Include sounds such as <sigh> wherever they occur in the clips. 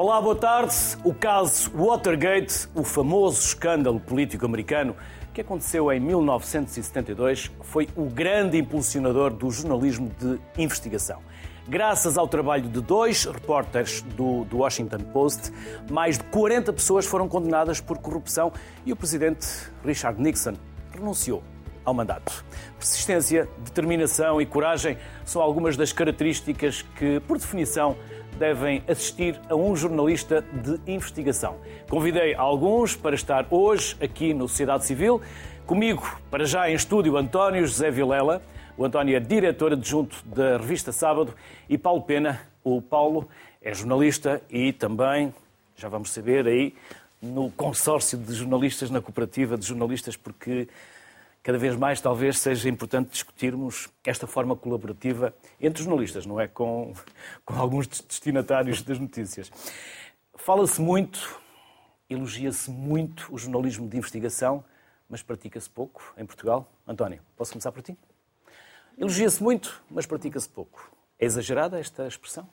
Olá, boa tarde. O caso Watergate, o famoso escândalo político americano que aconteceu em 1972, foi o grande impulsionador do jornalismo de investigação. Graças ao trabalho de dois repórteres do, do, Washington Post, mais de 40 pessoas foram condenadas por corrupção e o presidente Richard Nixon renunciou ao mandato. Persistência, determinação e coragem são algumas das características que, por definição, devem assistir a um jornalista de investigação. Convidei alguns para estar hoje aqui no Sociedade Civil. Comigo, para já em estúdio, António José Vilela. O António é diretor adjunto da revista Sábado e Paulo Pena. O Paulo é jornalista e também, já vamos saber aí, no consórcio de jornalistas, na cooperativa de jornalistas, porque cada vez mais talvez seja importante discutirmos esta forma colaborativa entre jornalistas, não é? Com, com alguns destinatários das notícias. Fala-se muito, elogia-se muito o jornalismo de investigação, mas pratica-se pouco em Portugal. António, posso começar por ti? Elogia-se muito, mas pratica-se pouco. É exagerada esta expressão?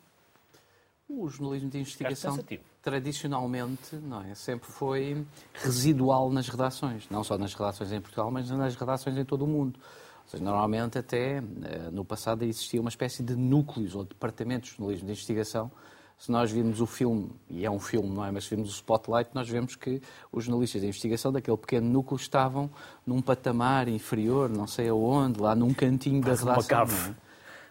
O jornalismo de investigação tradicionalmente não é, sempre foi residual nas redações, não só nas redações em Portugal, mas nas redações em todo o mundo. Ou seja, normalmente até eh, no passado existia uma espécie de núcleos ou departamentos de jornalismo de investigação. Se nós vimos o filme, e é um filme, não é? Mas se vimos o Spotlight, nós vemos que os jornalistas de investigação daquele pequeno núcleo estavam num patamar inferior, não sei aonde, lá num cantinho da redação. Uma cave.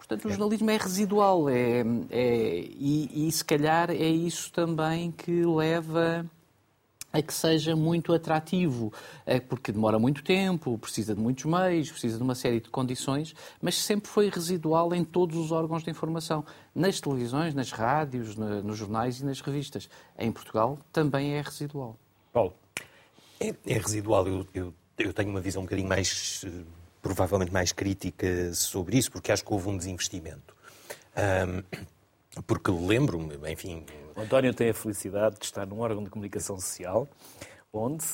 Portanto, o jornalismo é residual é, é, e, e, se calhar, é isso também que leva a que seja muito atrativo, é porque demora muito tempo, precisa de muitos meios, precisa de uma série de condições, mas sempre foi residual em todos os órgãos de informação, nas televisões, nas rádios, nos jornais e nas revistas. Em Portugal também é residual. Paulo. É, é residual. Eu, eu, eu, tenho uma visão um bocadinho mais eh, provavelmente mais crítica sobre isso, porque acho que houve um desinvestimento. Um, porque lembro-me, enfim. O António tem a felicidade de estar num órgão de comunicação social onde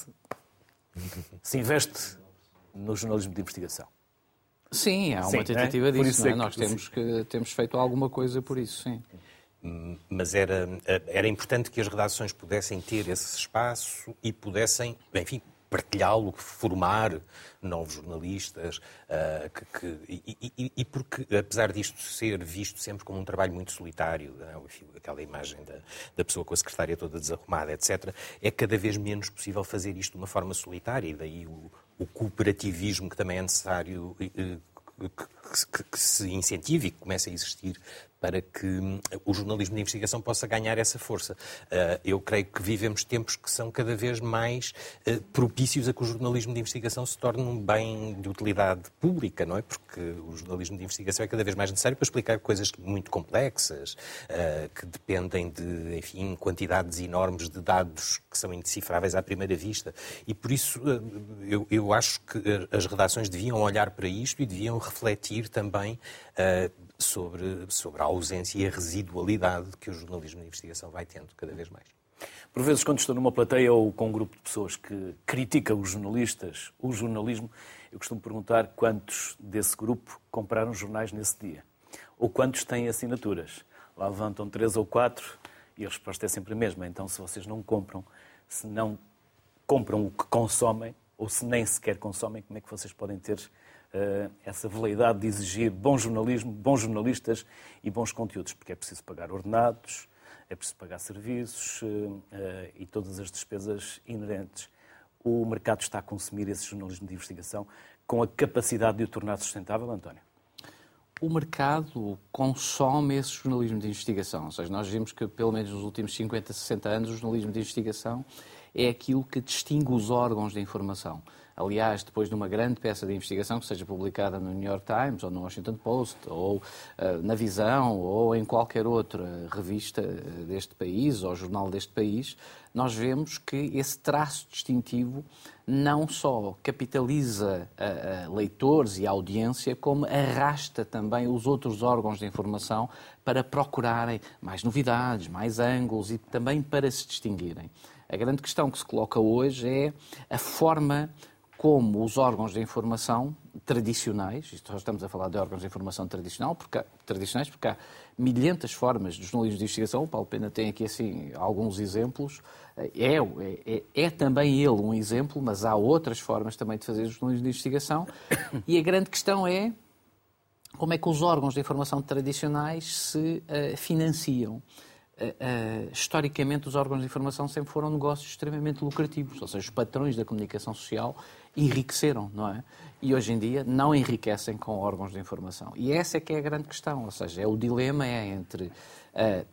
se investe no jornalismo de investigação. Sim, há uma sim, é? tentativa é? disso. É? Nós temos, que, temos feito alguma coisa por isso, sim. Mas era, era importante que as redações pudessem ter esse espaço e pudessem, enfim, partilhá-lo, formar novos jornalistas, uh, que, que, e, e, e, porque, apesar disto ser visto sempre como um trabalho muito solitário, é? aquela imagem da, da, pessoa com a secretária toda desarrumada, etc., é cada vez menos possível fazer isto de uma forma solitária, e daí o, o cooperativismo que também é necessário que, que, que, se incentive e que comece a existir para que hum, o jornalismo de investigação possa ganhar essa força. Uh, eu creio que vivemos tempos que são cada vez mais uh, propícios a que o jornalismo de investigação se torne um bem de utilidade pública, não é? Porque o jornalismo de investigação é cada vez mais necessário para explicar coisas muito complexas, uh, que dependem de, enfim, quantidades enormes de dados que são indecifráveis à primeira vista. E por isso eu acho que as redações deviam olhar para isto e deviam refletir também sobre, sobre a ausência e a residualidade que o jornalismo de investigação vai tendo cada vez mais. Por vezes, quando estou numa plateia ou com um grupo de pessoas que critica os jornalistas, o jornalismo, eu costumo perguntar quantos desse grupo compraram jornais nesse dia. Ou quantos têm assinaturas. Lá levantam três ou quatro e a resposta é sempre a mesma. Então, se vocês não compram, se não compram o que consomem, ou se nem sequer consomem, como é que vocês podem ter essa veleidade de exigir bom jornalismo, bons jornalistas e bons conteúdos, porque é preciso pagar ordenados, é preciso pagar serviços uh, e todas as despesas inerentes. O mercado está a consumir esse jornalismo de investigação com a capacidade de o tornar sustentável, António? o mercado consome esse jornalismo de investigação. Ou seja, nós vimos que, pelo menos nos últimos 50, 60 anos, o jornalismo de investigação é aquilo que distingue os órgãos de informação. Aliás, depois de uma grande peça de investigação que seja publicada no New York Times ou no Washington Post ou uh, na Visão ou em qualquer outra revista eh, deste país ou jornal deste país, nós vemos que esse traço distintivo não só capitaliza uh, uh, leitores e audiência, como arrasta também os outros órgãos de informação para procurarem mais novidades, mais ângulos e também para se distinguirem. A grande questão que se coloca hoje é a forma como os órgãos de informação tradicionais, isto estamos a falar de órgãos de informação tradicional, porque, tradicionais, porque há milhentas formas de jornalismo de investigação, o Paulo Pena tem aqui assim alguns exemplos, é, é, é, também ele um exemplo, mas há outras formas também de fazer jornalismo de investigação, e a grande questão é como é que os órgãos de informação tradicionais se uh, financiam. Uh, uh, historicamente, os órgãos de informação sempre foram negócios extremamente lucrativos, ou seja, os patrões da comunicação social enriqueceram, não é? E hoje em dia não enriquecem com órgãos de informação. E essa é que é a grande questão, ou seja, é o dilema é entre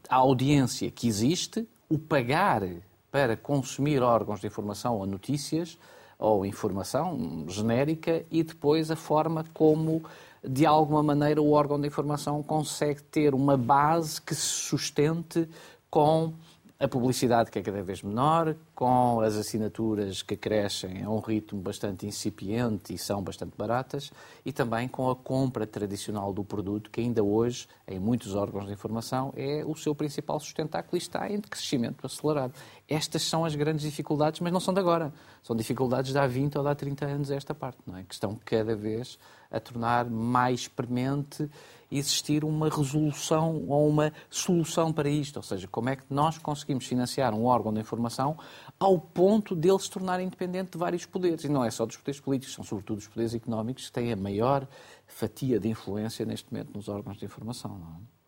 a audiência que existe, o pagar para consumir órgãos de informação ou notícias ou informação genérica e depois a forma como de alguma maneira o órgão de informação consegue ter uma base que se sustente com a publicidade que é cada vez menor, com as assinaturas que crescem a um ritmo bastante incipiente e são bastante baratas, e também com a compra tradicional do produto, que ainda hoje, em muitos órgãos de informação, é o seu principal sustentáculo e está em crescimento acelerado. Estas são as grandes dificuldades, mas não são de agora. São dificuldades de há 20 ou de há 30 anos esta parte, não é? que estão cada vez a tornar mais premente existir uma resolução ou uma solução para isto. Ou seja, como é que nós conseguimos financiar um órgão de informação ao ponto dele se tornar independente de vários poderes. E não é só dos poderes políticos, são sobretudo os poderes económicos que têm a maior fatia de influência neste momento nos órgãos de informação.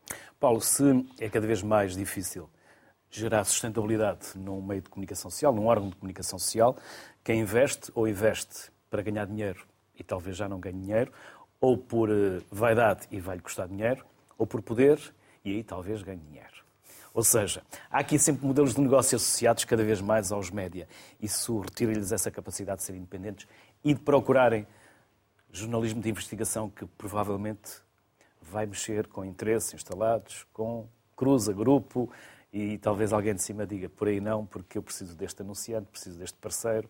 É? Paulo, se é cada vez mais difícil gerar sustentabilidade num meio de comunicação social, num órgão de comunicação social, quem investe ou investe para ganhar dinheiro e talvez já não ganhe dinheiro, ou por eh, vaidade e vai-lhe custar dinheiro, ou por poder e aí talvez ganhe dinheiro. Ou seja, há aqui sempre modelos de negócio associados cada vez mais aos média. Isso retira-lhes essa capacidade de serem independentes e de procurarem jornalismo de investigação que provavelmente vai mexer com interesses instalados, com cruza, grupo, e talvez alguém de cima diga por aí não, porque eu preciso deste anunciante, preciso deste parceiro,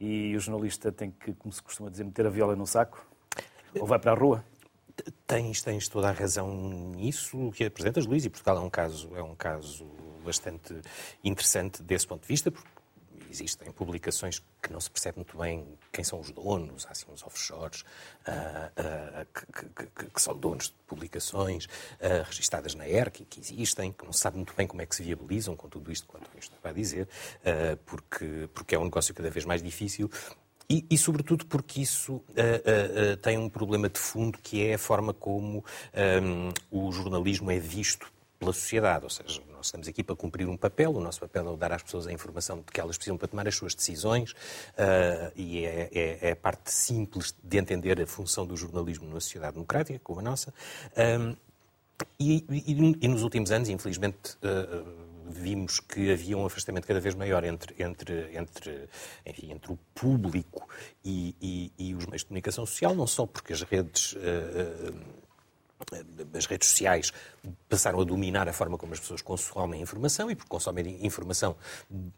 e o jornalista tem que, como se costuma dizer, meter a viola no saco ou vai para a rua? Tens, tens toda a razão nisso que apresentas, Luís, e Portugal é um caso, é um caso bastante interessante desse ponto de vista, porque existem publicações que não se percebe muito bem quem são os donos, há assim uns offshores uh, uh, que, que, que, são donos de publicações uh, registadas na ERC que existem, que não se sabe muito bem como é que se viabilizam com tudo isto que o António estava a dizer, porque, porque é um negócio cada vez mais difícil e, e, sobretudo porque isso uh, uh, uh, tem um problema de fundo que é a forma como um, o jornalismo é visto pela sociedade. Ou seja, nós estamos aqui para cumprir um papel, o nosso papel é dar às pessoas a informação de que elas precisam para tomar as suas decisões e é, é, é, a parte simples de entender a função do jornalismo numa sociedade democrática como a nossa. Um, e, e, e, nos últimos anos, infelizmente, vimos que havia um afastamento cada vez maior entre, entre, entre, enfim, entre o público e, e, e, os meios de comunicação social, não só porque as redes. Uh, as redes sociais passaram a dominar a forma como as pessoas consomem informação e porque consomem informação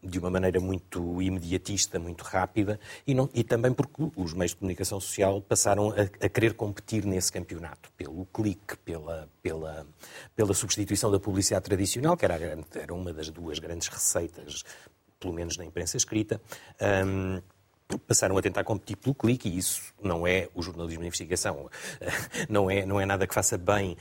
de uma maneira muito imediatista, muito rápida e, não, e também porque os meios de comunicação social passaram a, a querer competir nesse campeonato pelo clique, pela, pela, pela substituição da publicidade tradicional, que era, era uma das duas grandes receitas, pelo menos na imprensa escrita. Um, passaram a tentar competir pelo clique e isso não é o jornalismo de investigação. <laughs> Não é, não é nada que faça bem uh,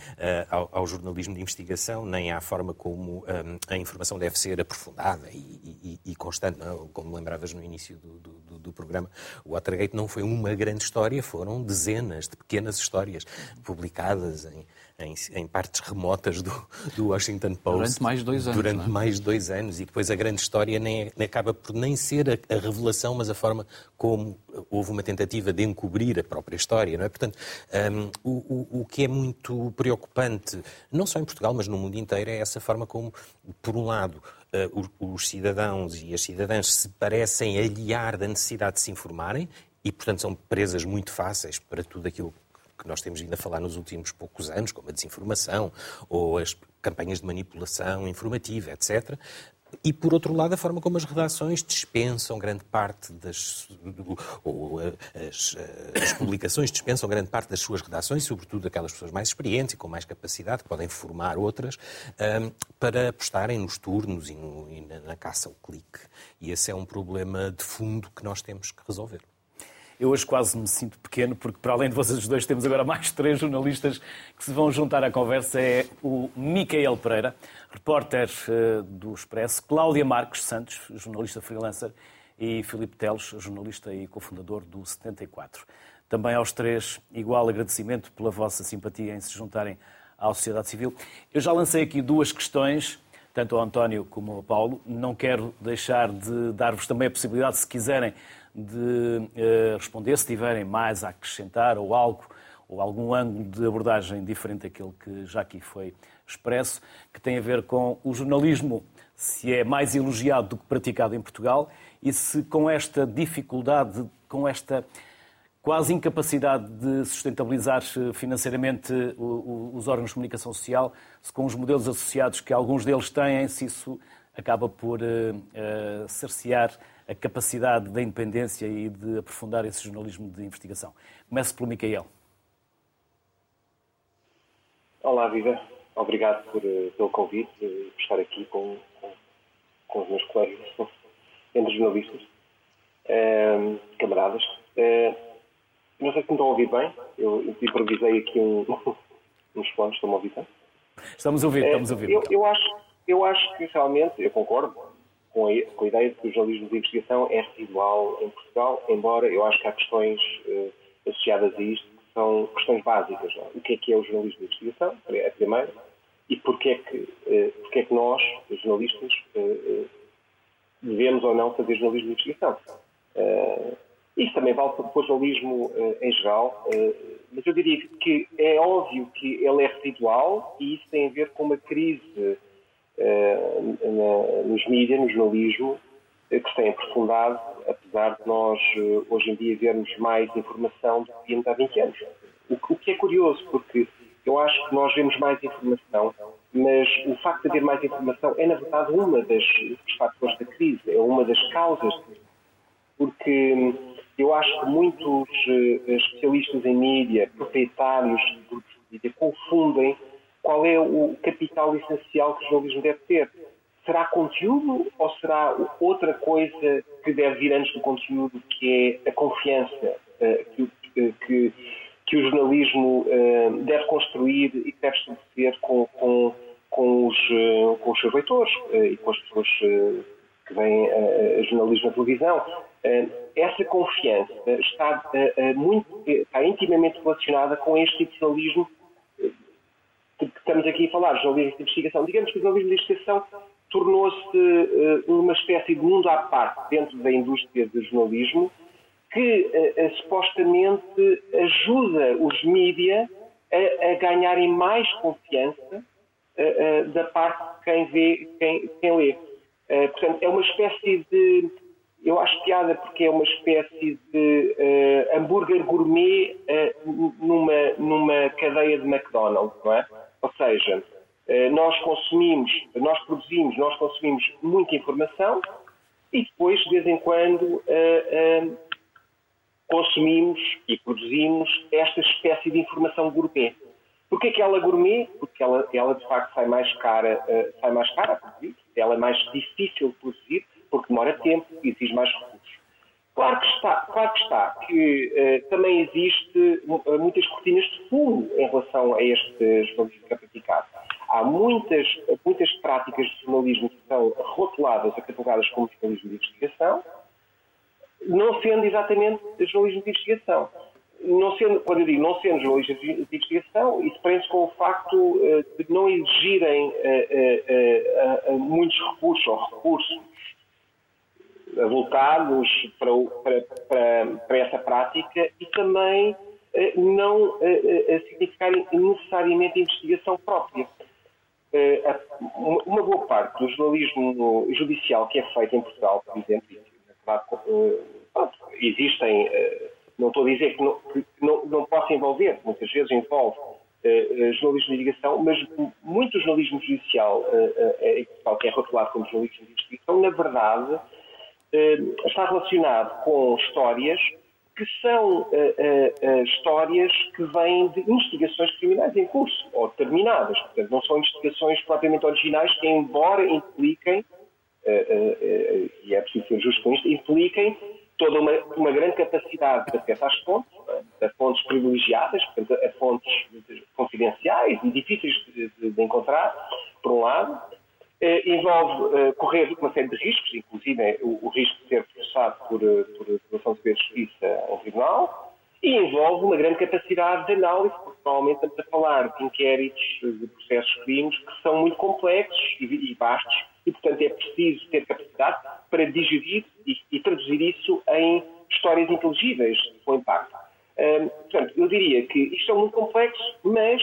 ao, ao, jornalismo de investigação, nem à forma como eh, a informação deve ser aprofundada e, e, e constante. Não? É? Como lembravas no início do, do, do, programa, o Watergate não foi uma grande história, foram dezenas de pequenas histórias publicadas em em, em partes remotas do, do, Washington Post. Durante mais de dois anos. Durante é? mais de dois anos. E depois a grande história nem, acaba por nem ser a, a, revelação, mas a forma como houve uma tentativa de encobrir a própria história. Não é? Portanto, um, o, o, o que é muito preocupante, não só em Portugal, mas no mundo inteiro, é essa forma como, por um lado, uh, os cidadãos e as cidadãs se parecem aliar da necessidade de se informarem e, portanto, são presas muito fáceis para tudo aquilo que nós temos vindo a falar nos últimos poucos anos, como a desinformação ou as campanhas de manipulação informativa, etc. E, por outro lado, a forma como as redações dispensam grande parte das. ou as, as, publicações dispensam grande parte das suas redações, sobretudo aquelas pessoas mais experientes e com mais capacidade, que podem formar outras, um, para apostarem nos turnos e, no, e na, na caça ao clique. E esse é um problema de fundo que nós temos que resolver. Eu hoje quase me sinto pequeno, porque para além de vocês dois temos agora mais três jornalistas que se vão juntar à conversa. É o Micael Pereira, repórter uh, do Expresso, Cláudia Marques Santos, jornalista freelancer, e Filipe Teles, jornalista e cofundador do 74. Também aos três, igual agradecimento pela vossa simpatia em se juntarem à sociedade civil. Eu já lancei aqui duas questões tanto ao António como ao Paulo. Não quero deixar de dar-vos também a possibilidade, se quiserem, de uh, responder, se tiverem mais a acrescentar ou algo, ou algum ângulo de abordagem diferente daquele que já aqui foi expresso, que tem a ver com o jornalismo, se é mais elogiado do que praticado em Portugal e se com esta dificuldade, com esta quase incapacidade de sustentabilizar financeiramente os órgãos de comunicação social, se com os modelos associados que alguns deles têm, se isso acaba por uh, cercear a capacidade da independência e de aprofundar esse jornalismo de investigação. Começo pelo Micael. Olá, Viva. Obrigado por, pelo convite, por estar aqui com, com, com os meus colegas, <laughs> entre jornalistas, uh, camaradas. Uh, não sei se me estão a ouvir bem. Eu, eu improvisei aqui um, <laughs> uns fones. Estão a ouvir bem? Estamos a ouvir, é, estamos a ouvir. Eu, eu, acho, eu acho que realmente, eu concordo com a, com a ideia de que o jornalismo de investigação é residual em Portugal, embora eu acho que há questões uh, associadas a isto que são questões básicas. Não? É? O que é que é o jornalismo de investigação? É a primeira. E porquê é que, uh, é que nós, os jornalistas, uh, devemos ou não fazer jornalismo de investigação? Isso também vale para o jornalismo uh, em geral, uh, mas eu diria que é óbvio que ele é residual e isso tem a ver com uma crise na, nos mídias, no jornalismo, que se tem aprofundado, apesar de nós hoje em dia vermos mais informação do que víamos há 20 anos. O, o que é curioso, porque eu acho que nós vemos mais informação, mas o facto de haver mais informação é, na verdade, uma das, fatores da crise, é uma das causas, porque eu acho que muitos uh, especialistas em mídia, proprietários de grupos de mídia, confundem qual é o capital essencial que o jornalismo deve ter. Será conteúdo ou será outra coisa que deve vir antes do conteúdo, que é a confiança uh, que, uh, que, que, o jornalismo deve construir e que deve estabelecer com, com, com, os, com os seus leitores e com as pessoas que vêm a jornalismo na televisão? Eh, essa confiança está, eh, eh, muito, está intimamente relacionada com este que estamos aqui a falar, jornalismo de investigação. Digamos que o jornalismo de investigação tornou-se uma espécie de mundo à parte dentro da indústria do jornalismo que supostamente ajuda os mídia a, a, ganharem mais confiança da parte de quem vê, quem, quem lê. portanto, é uma espécie de eu acho piada porque é uma espécie de hambúrguer gourmet numa, numa cadeia de McDonald's, não é? Seja, uh, nós consumimos, nós produzimos, nós consumimos muita informação e depois, de vez em quando, consumimos e produzimos esta espécie de informação gourmet. Porquê que ela é gourmet? Porque ela, ela de facto sai mais cara, sai mais cara a produzir, ela é mais difícil de produzir, porque demora tempo exige mais recursos. Claro que está, claro que, está, que uh, também existe uh, muitas cortinas de fumo em relação a este jornalismo que é praticado. Há muitas, muitas práticas de jornalismo que são rotuladas, catalogadas como jornalismo de investigação, não sendo exatamente jornalismo de investigação. Não sendo, quando eu digo não sendo jornalismo de investigação, isso prende-se com o facto uh, de não exigirem muitos recursos ou recursos voltados para, para, para, para, essa prática e também eh, não eh, eh, significarem necessariamente investigação própria. Uma boa parte do jornalismo judicial que é feito em Portugal, por exemplo, existem, não estou a dizer que não, que não, não possa envolver, muitas vezes envolve jornalismo de investigação, mas muito jornalismo judicial que é rotulado como jornalismo de investigação, na verdade, está relacionado com histórias que são uh, uh, histórias que vêm de investigações criminais em curso ou terminadas. Portanto, não são investigações propriamente originais que, embora impliquem, e é preciso ser justo com isto, impliquem toda uma, uma grande capacidade de acesso às fontes, a fontes privilegiadas, portanto, a fontes confidenciais e difíceis de, de, de encontrar, por um lado, eh, envolve eh, correr uma série de riscos, inclusive o, o risco de ser processado por, eh, por violação de justiça ao tribunal, e envolve uma grande capacidade de análise, porque provavelmente estamos a falar de inquéritos, de processos de crimes que são muito complexos e, e vastos, e portanto é preciso ter capacidade para digerir e, e traduzir isso em histórias inteligíveis com impacto. Portanto, eu diria que isto é muito complexo, mas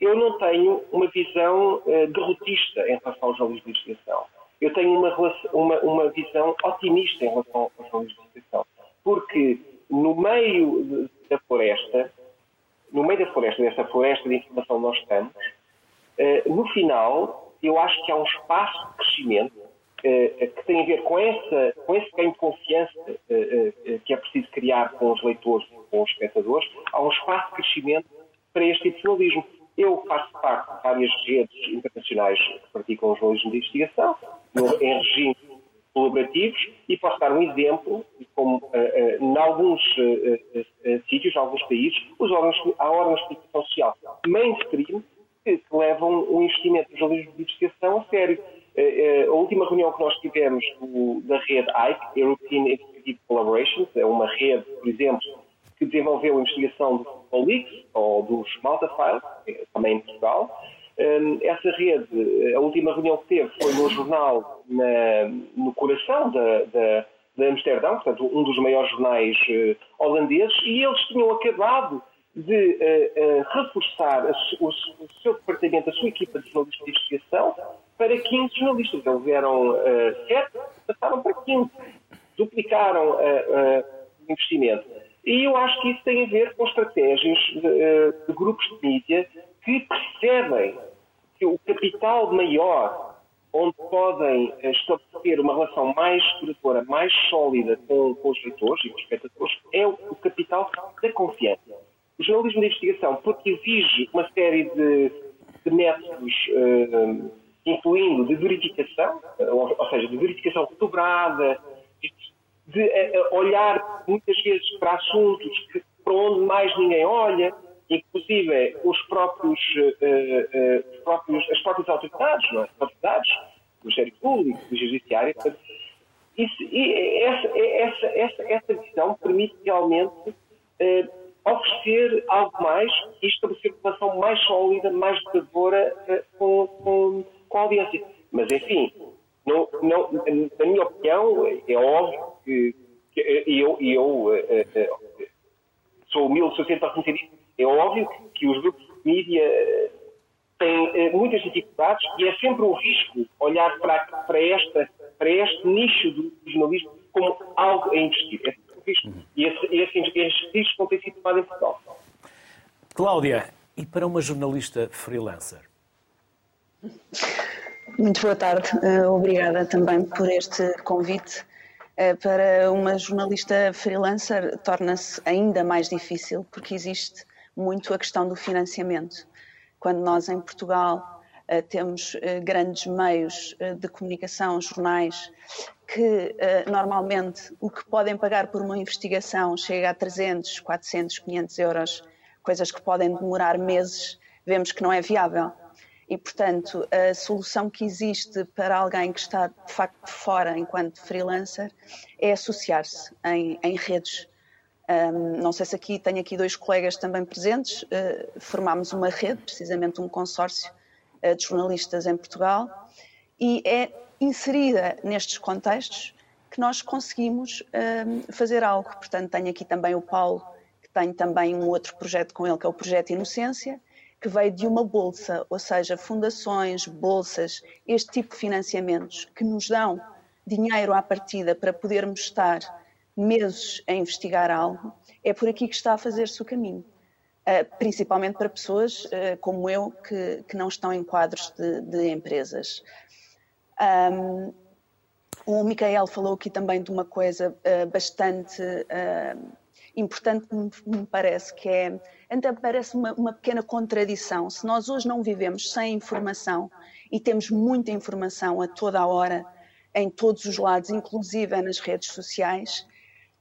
eu não tenho uma visão uh, derrotista em relação aos jornalismo de investigação. Eu tenho uma, uma, uma visão otimista em relação aos jornalismo de investigação. Porque no meio da floresta, no meio da floresta, dessa floresta de informação que nós estamos, uh, no final, eu acho que há um espaço de crescimento uh, que tem a ver com, essa, com esse ganho de confiança que é preciso criar com os leitores, com os espectadores. Há um espaço de crescimento para este de jornalismo. Eu faço parte de várias redes internacionais que praticam jornalismo de investigação, em regimes colaborativos, e posso dar um exemplo, como uh, uh, em alguns uh, sítios, em alguns países, os órgãos, há órgãos de comunicação social mainstream que, que levam o investimento no jornalismo de investigação a sério. a última reunião que nós tivemos do, da rede ICE, European Investigative Collaboration, é uma rede, por exemplo, que desenvolveu a investigação do Football Leaks ou dos Malta Files, é também em Portugal. Hum, essa rede, a última reunião que teve foi no jornal na, no coração da, da, de Amsterdão, portanto, um dos maiores jornais uh, holandeses, e eles tinham acabado de uh, uh, reforçar a, o, o, seu departamento, a sua equipa de jornalistas de investigação, para 15 jornalistas. Eles eram 7, passaram para 15. Duplicaram o investimento. E eu acho que isso tem a ver com estratégias de, eh, de grupos de mídia que percebem que o capital maior, onde podem eh, estabelecer uma relação mais duradoura, mais sólida com, com os leitores e com os espectadores, é o, capital da confiança. O jornalismo de investigação, porque exige uma série de, de métodos, uh, incluindo de verificação, ou, ou seja, de verificação dobrada, de uh, olhar muitas vezes para assuntos que, para onde mais ninguém olha, inclusive os próprios, os próprios, as próprias autoridades, não é? as autoridades do Ministério Público, do Judiciário. Isso, e essa, essa, essa, essa visão permite realmente oferecer algo mais e estabelecer uma relação mais sólida, mais duradoura com, com, com a audiência. Mas, enfim, não, não, na minha opinião, é óbvio que, que eu, eu eh, eh, sou humilde o suficiente para reconhecer isso. É óbvio que, que os grupos de mídia têm muitas dificuldades e é sempre um risco olhar para, para, esta, para este nicho do jornalismo como algo a investir. É um risco. E esse, esse, esses riscos não têm sido tomados em Portugal. Cláudia, e para uma jornalista freelancer? Muito boa tarde. Obrigada também por este convite. Eh, para uma jornalista freelancer torna-se ainda mais difícil porque existe muito a questão do financiamento. Quando nós em Portugal eh, temos eh, grandes meios de comunicação, jornais, que normalmente o que podem pagar por uma investigação chega a 300, 400, 500 euros, coisas que podem demorar meses, vemos que não é viável. E, portanto, a solução que existe para alguém que está de facto fora enquanto freelancer é associar-se em, em, redes. Um, não sei se aqui tenho aqui dois colegas também presentes. Uh, formámos uma rede, precisamente um consórcio uh, de jornalistas em Portugal, e é inserida nestes contextos que nós conseguimos um, fazer algo. Portanto, tenho aqui também o Paulo, que tem também um outro projeto com ele, que é o Projeto Inocência, que veio de uma bolsa, ou seja, fundações, bolsas, este tipo de financiamentos que nos dão dinheiro à partida para podermos estar meses a investigar algo, é por aqui que está a fazer-se o caminho. Uh, principalmente para pessoas uh, como eu que, que, não estão em quadros de, de empresas. Um, o Micael falou aqui também de uma coisa uh, bastante importante, me, parece, que é então parece uma, uma pequena contradição. Se nós hoje não vivemos sem informação e temos muita informação a toda a hora, em todos os lados, inclusive nas redes sociais,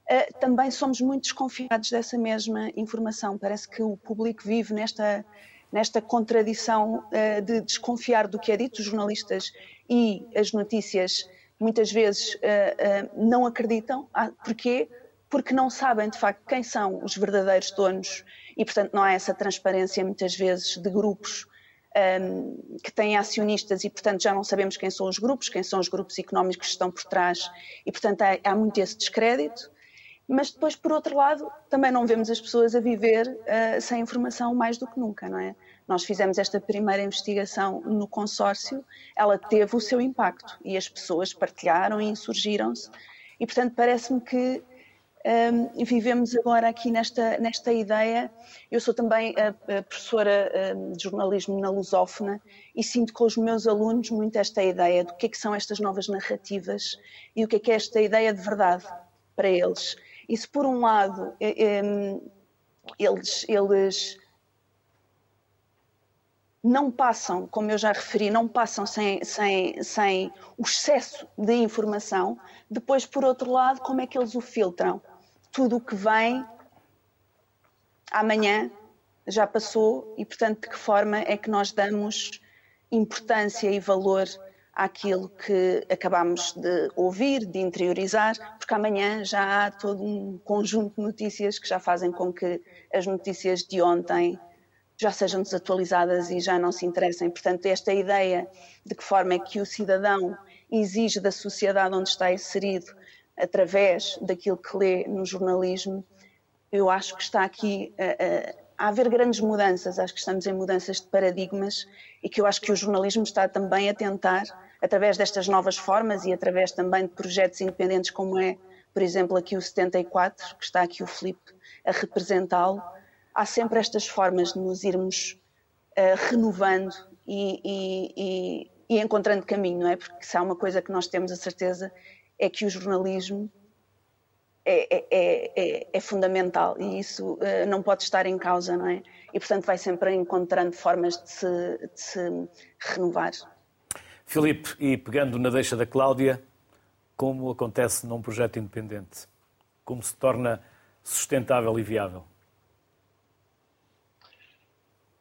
uh, também somos muito desconfiados dessa mesma informação. Parece que o público vive nesta, nesta contradição uh, de desconfiar do que é dito, os jornalistas e as notícias muitas vezes uh, não acreditam. Ah, porquê? Porque não sabem de facto quem são os verdadeiros donos e, portanto, não há essa transparência muitas vezes de grupos um, que têm acionistas e, portanto, já não sabemos quem são os grupos, quem são os grupos económicos que estão por trás e, portanto, há, há muito esse descrédito. Mas depois, por outro lado, também não vemos as pessoas a viver uh, sem informação mais do que nunca, não é? Nós fizemos esta primeira investigação no consórcio, ela teve o seu impacto e as pessoas partilharam e insurgiram-se. E, portanto, parece-me que um, vivemos agora aqui nesta, nesta ideia. Eu sou também a, a professora de jornalismo na Lusófona e sinto com os meus alunos muito esta ideia do que é que são estas novas narrativas e o que é que é esta ideia de verdade para eles. E se por um lado um, eles, eles não passam, como eu já referi, não passam sem, sem, sem o excesso de informação. Depois, por outro lado, como é que eles o filtram? Tudo o que vem amanhã já passou e, portanto, de que forma é que nós damos importância e valor àquilo que acabamos de ouvir, de interiorizar, porque amanhã já há todo um conjunto de notícias que já fazem com que as notícias de ontem já sejam desatualizadas e já não se interessem. Portanto, esta ideia de que forma é que o cidadão exige da sociedade onde está inserido através daquilo que lê no jornalismo, eu acho que está aqui a, a, a haver grandes mudanças, acho que estamos em mudanças de paradigmas e que eu acho que o jornalismo está também a tentar, através destas novas formas e através também de projetos independentes como é, por exemplo, aqui o 74, que está aqui o Filipe a representá-lo, há sempre estas formas de nos irmos uh, renovando e, e, e, e, encontrando caminho, não é? Porque se há uma coisa que nós temos a certeza é que o jornalismo é, é, é, é, é fundamental e isso uh, não pode estar em causa, não é? E portanto vai sempre encontrando formas de se, de se renovar. Filipe, e pegando na deixa da Cláudia, como acontece num projeto independente? Como se torna sustentável e viável?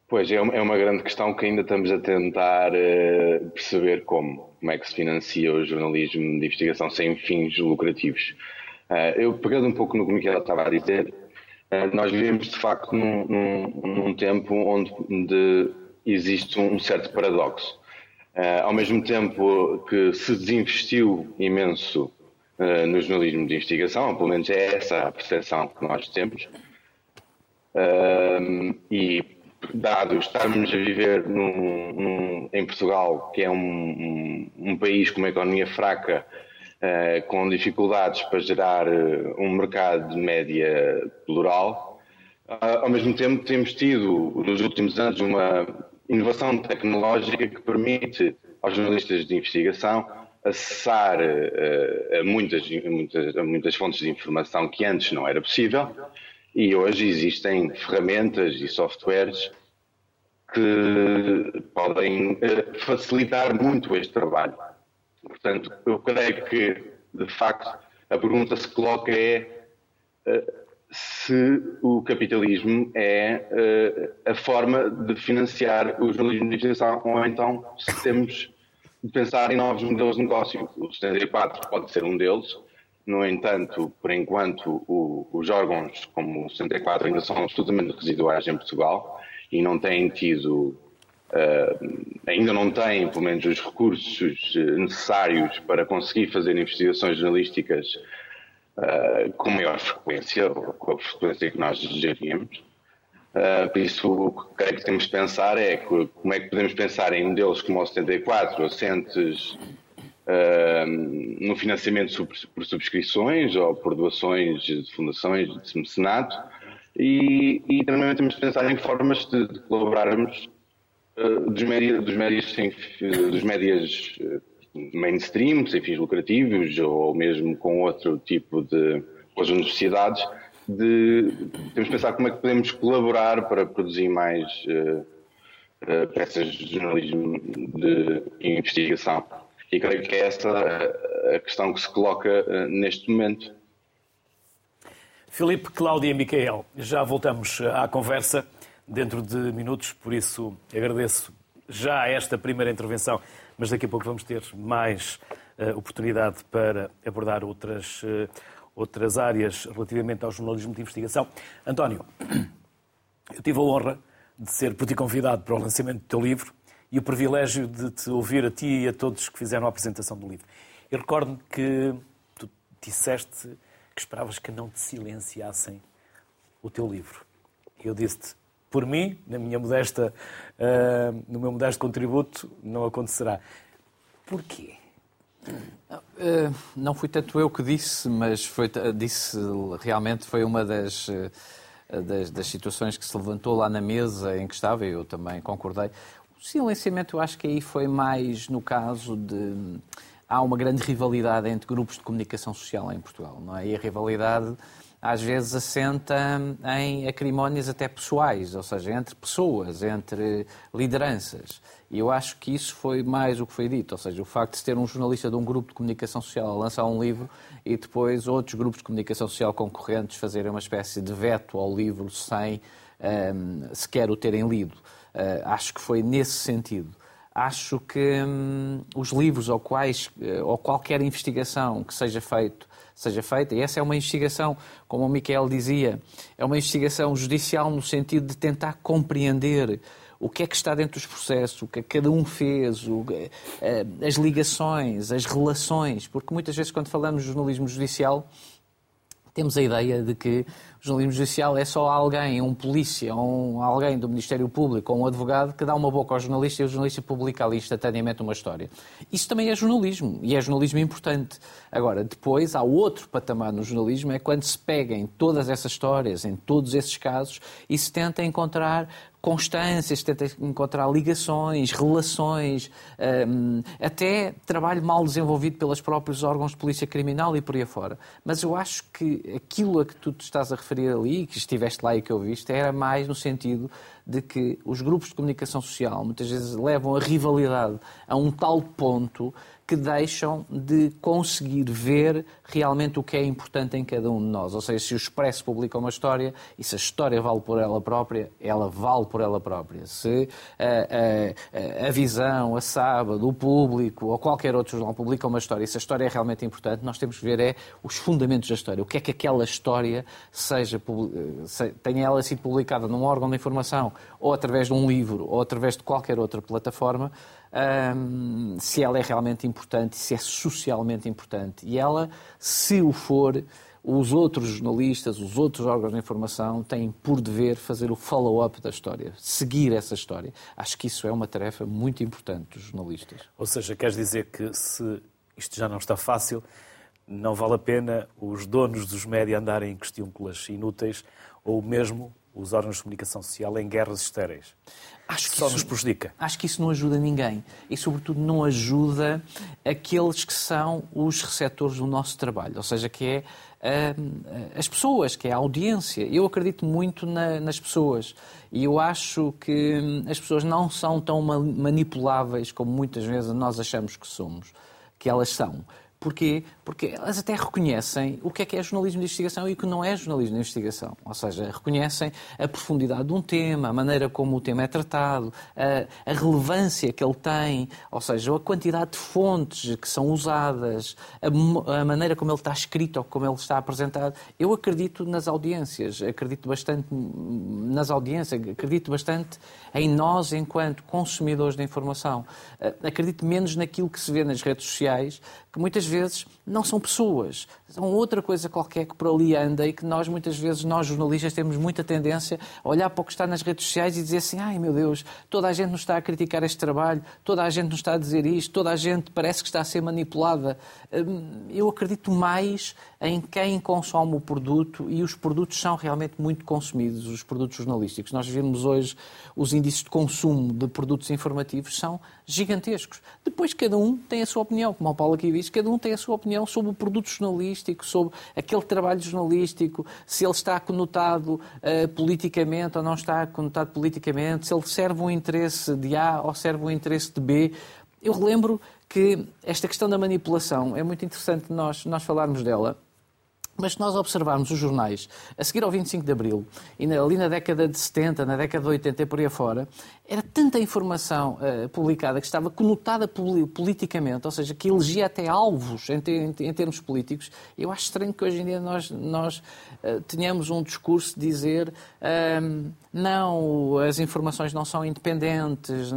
Pois, é uma, é uma grande questão que ainda estamos a tentar uh, perceber como. Como é que se financia o jornalismo de investigação sem fins lucrativos. Uh, eu, pegando um pouco no que o Miguel estava a dizer, uh, nós vivemos de facto num, num, num tempo onde, existe um certo paradoxo. ao mesmo tempo que se desinvestiu imenso no jornalismo de investigação, pelo menos é essa a percepção que nós temos, e dado estarmos a viver num, num, em Portugal, que é um, um, um, país com uma economia fraca, uh, com dificuldades para gerar uh, um mercado de média plural, uh, ao mesmo tempo temos tido, nos últimos anos, uma inovação tecnológica que permite aos jornalistas de investigação acessar a muitas, muitas, a muitas fontes de informação que antes não era possível e hoje existem ferramentas e softwares que podem eh, facilitar muito este trabalho. Portanto, eu creio que, de facto, a pergunta se coloca é eh, se o capitalismo é eh, a forma de financiar o jornalismo de investigação ou então se temos de pensar em novos modelos de negócio. O 74 pode ser um deles, no entanto, por enquanto, o, os órgãos como o 64 ainda são absolutamente residuais em Portugal e não têm tido, uh, ainda não têm, pelo menos, os recursos necessários para conseguir fazer investigações jornalísticas uh, com maior frequência, ou com a frequência que nós desejaríamos. Uh, por isso, o que creio que temos de pensar é como é que podemos pensar em modelos como o 74, assentes no financiamento por subscrições ou por doações de fundações de mecenato e, e também temos de pensar em formas de, de colaborarmos uh, dos, dos, médias dos médias uh, mainstream, sem fins lucrativos ou mesmo com outro tipo de com as universidades de, temos de pensar como é que podemos colaborar para produzir mais uh, peças de jornalismo de investigação. E creio que é essa a, a questão que se coloca neste momento. Filipe, Cláudia e Micael, já voltamos à conversa dentro de minutos, por isso agradeço já esta primeira intervenção, mas daqui a pouco vamos ter mais uh, oportunidade para abordar outras, uh, outras áreas relativamente ao jornalismo de investigação. António, <clears throat> eu tive a honra de ser por ti convidado para o lançamento do teu livro e o privilégio de te ouvir a ti e a todos que fizeram a apresentação do livro. Eu recordo-me que tu disseste que esperavas que não te silenciassem o teu livro. Eu disse-te, por mim, na minha modesta, uh, no meu modesto contributo, não acontecerá. Porquê? Uh, não fui tanto eu que disse, mas foi, disse realmente foi uma das, das, das, situações que se levantou lá na mesa em que estava, e eu também concordei. O silenciamento, eu acho que aí foi mais no caso de. Há uma grande rivalidade entre grupos de comunicação social em Portugal, não é? E a rivalidade às vezes assenta em acrimónias até pessoais, ou seja, entre pessoas, entre lideranças. E eu acho que isso foi mais o que foi dito, ou seja, o facto de ter um jornalista de um grupo de comunicação social a lançar um livro e depois outros grupos de comunicação social concorrentes fazerem uma espécie de veto ao livro sem um, sequer o terem lido. Uh, acho que foi nesse sentido acho que hum, os livros ou, quais, eh, ou qualquer investigação que seja feito seja feita. E essa é uma investigação, como o Miquel dizia, é uma investigação judicial no sentido de tentar compreender o que é que está dentro dos processos, o que é que cada um fez, o, eh, as ligações, as relações, porque muitas vezes quando falamos de jornalismo judicial temos a ideia de que jornalismo judicial é só alguém, um polícia, um, alguém do Ministério Público ou um advogado que dá uma boca ao jornalista e o jornalista publica ali instantaneamente uma história. Isso também é jornalismo e é jornalismo importante. Agora, depois há outro patamar no jornalismo, é quando se pega em todas essas histórias, em todos esses casos e se tenta encontrar constâncias, tenta encontrar ligações, relações, um, até trabalho mal desenvolvido pelos próprios órgãos de polícia criminal e por aí afora. Mas eu acho que aquilo a que tu te estás a referir ali, que estiveste lá e que eu viste, era mais no sentido de que os grupos de comunicação social muitas vezes levam a rivalidade a um tal ponto que deixam de conseguir ver realmente o que é importante em cada um de nós. Ou seja, se o Expresso publica uma história e se a história vale por ela própria, ela vale por ela própria. Se a, a, a Visão, a Sábado, o Público ou qualquer outro jornal publica uma história e se a história é realmente importante, nós temos que ver é os fundamentos da história. O que é que aquela história seja, tenha ela sido publicada num órgão de informação ou através de um livro ou através de qualquer outra plataforma, um, se ela é realmente importante, se é socialmente importante. E ela, se o for, os outros jornalistas, os outros órgãos de informação têm por dever fazer o follow-up da história, seguir essa história. Acho que isso é uma tarefa muito importante dos jornalistas. Ou seja, queres dizer que se isto já não está fácil, não vale a pena os donos dos média andarem em questiúnculas inúteis ou mesmo os órgãos de comunicação social em guerras estéreis. Acho que Só isso, nos prejudica. Acho que isso não ajuda ninguém. E, sobretudo, não ajuda aqueles que são os receptores do nosso trabalho. Ou seja, que é uh, as pessoas, que é a audiência. Eu acredito muito na, nas pessoas. E eu acho que hum, as pessoas não são tão manipuláveis como muitas vezes nós achamos que somos. Que elas são. Porquê? Porque elas até reconhecem o que é que é jornalismo de investigação e o que não é jornalismo de investigação. Ou seja, reconhecem a profundidade de um tema, a maneira como o tema é tratado, a, a relevância que ele tem, ou seja, a quantidade de fontes que são usadas, a, a, maneira como ele está escrito ou como ele está apresentado. Eu acredito nas audiências, acredito bastante nas audiências, acredito bastante em nós enquanto consumidores de informação. Acredito menos naquilo que se vê nas redes sociais, que muitas vezes não são pessoas, são outra coisa qualquer que por ali anda e que nós muitas vezes, nós jornalistas, temos muita tendência a olhar para o que está nas redes sociais e dizer assim, ai meu Deus, toda a gente nos está a criticar este trabalho, toda a gente nos está a dizer isto, toda a gente parece que está a ser manipulada. Hum, eu acredito mais em quem consome o produto e os produtos são realmente muito consumidos, os produtos jornalísticos. Nós vimos hoje os índices de consumo de produtos informativos são gigantescos. Depois cada um tem a sua opinião, como o Paulo aqui disse, cada um tem a sua opinião sobre o produto jornalístico, sobre aquele trabalho jornalístico, se ele está conotado uh, politicamente ou não está conotado politicamente, se ele serve um interesse de A ou serve um interesse de B. Eu relembro que esta questão da manipulação é muito interessante nós, nós falarmos dela, mas se nós observarmos os jornais, a seguir ao 25 de Abril, e ali na década de 70, na década de 80 e por aí afora, era tanta informação uh, publicada que estava conotada politicamente, ou seja, que elegia até alvos em, em, termos políticos. Eu acho estranho que hoje em dia nós, nós uh, tenhamos um discurso de dizer uh, não, as informações não são independentes.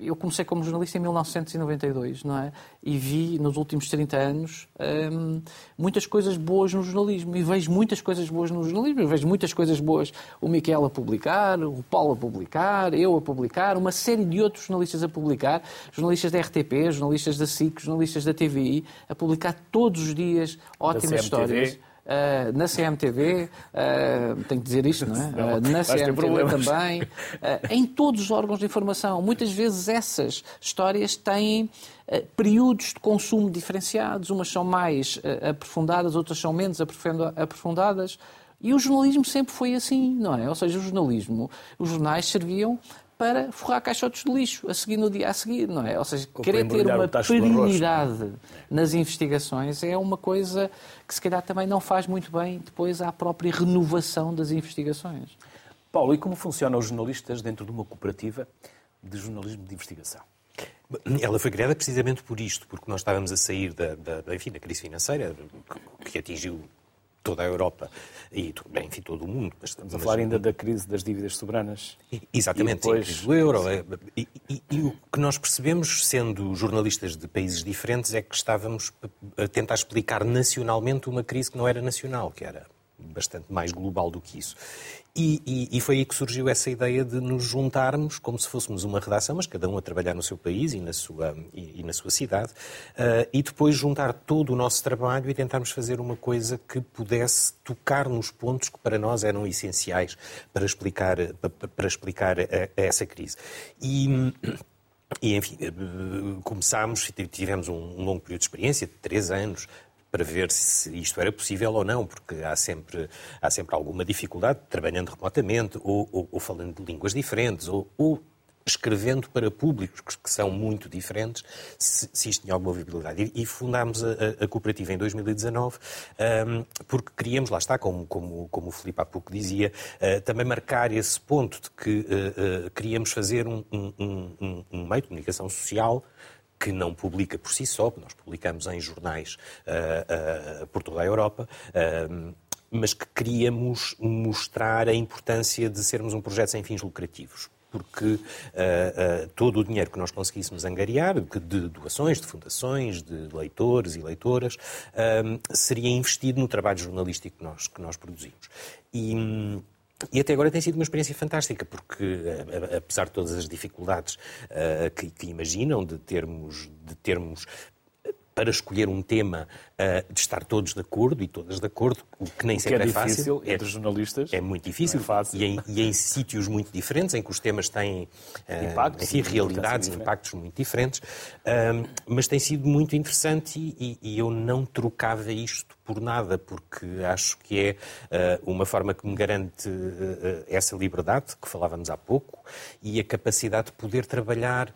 Eu comecei como jornalista em 1992, não é? E vi nos últimos 30 anos ehm, muitas coisas boas no jornalismo. E vejo muitas coisas boas no jornalismo. Eu vejo muitas coisas boas o Miquel a publicar, o Paulo a publicar, eu a publicar, uma série de outros jornalistas a publicar, jornalistas da RTP, jornalistas da SIC, jornalistas da TVI, a publicar todos os dias ótimas histórias. Uh, na CMTV, uh, ah, tenho que dizer isto, não é? Uh, na CMTV também, em todos os órgãos de informação. Muitas vezes essas histórias têm períodos de consumo diferenciados, umas são mais aprofundadas, outras são menos aprofundadas. E o jornalismo sempre foi assim, não é? Ou seja, o jornalismo, os jornais serviam para forrar caixotes de lixo a seguir no dia a seguir, não é? Ou seja, Ou querer ter uma perenidade nas investigações é uma coisa que se calhar também não faz muito bem depois à própria renovação das investigações. Paulo, e como funcionam os jornalistas dentro de uma cooperativa de jornalismo de investigação? Ela foi criada precisamente por isto, porque nós estávamos a sair da, da, enfim, da crise financeira que atingiu toda a Europa e, enfim, todo o mundo. Mas, Estamos a falar ainda da crise das dívidas soberanas. Exatamente, depois... crise do euro. É, e, e, e, o que nós percebemos, sendo jornalistas de países diferentes, é que estávamos a tentar explicar nacionalmente uma crise que não era nacional, que era bastante mais global do que isso. E, e, e, foi aí que surgiu essa ideia de nos juntarmos como se fôssemos uma redação, mas cada um a trabalhar no seu país e na sua, e, e na sua cidade, uh, e depois juntar todo o nosso trabalho e tentarmos fazer uma coisa que pudesse tocar nos pontos que para nós eram essenciais para explicar, para, para explicar a, a essa crise. E. E, enfim, eh, começámos, tivemos um longo período de experiência, de três anos, para ver se isto era possível ou não, porque há sempre, há sempre alguma dificuldade trabalhando remotamente ou, ou, ou falando de línguas diferentes ou, ou escrevendo para públicos que são muito diferentes, se, se isto tinha alguma viabilidade. E, e fundámos a, a, cooperativa em 2019 um, porque queríamos, lá está, como, como, como o Filipe há pouco dizia, uh, também marcar esse ponto de que uh, uh, queríamos fazer um, um, um, um meio de comunicação social que não publica por si só, nós publicamos em jornais uh, uh, por toda a Europa, uh, mas que queríamos mostrar a importância de sermos um projeto sem fins lucrativos porque uh, uh, todo o dinheiro que nós conseguíssemos angariar, de doações, de fundações, de leitores e leitoras, uh, seria investido no trabalho jornalístico que nós, que nós produzimos. E, e até agora tem sido uma experiência fantástica, porque apesar de todas as dificuldades uh, que, que, imaginam de termos, de termos para escolher um tema uh, de estar todos de acordo e todas de acordo, o que nem o sempre que é, é fácil. É, entre jornalistas. É muito difícil. É fácil. E, em, e em sítios muito diferentes, em que os temas têm uh, impactos, enfim, realidades e impactos muito diferentes. Uh, mas tem sido muito interessante e, e, eu não trocava isto por nada, porque acho que é uma forma que me garante essa liberdade, que falávamos há pouco, e a capacidade de poder trabalhar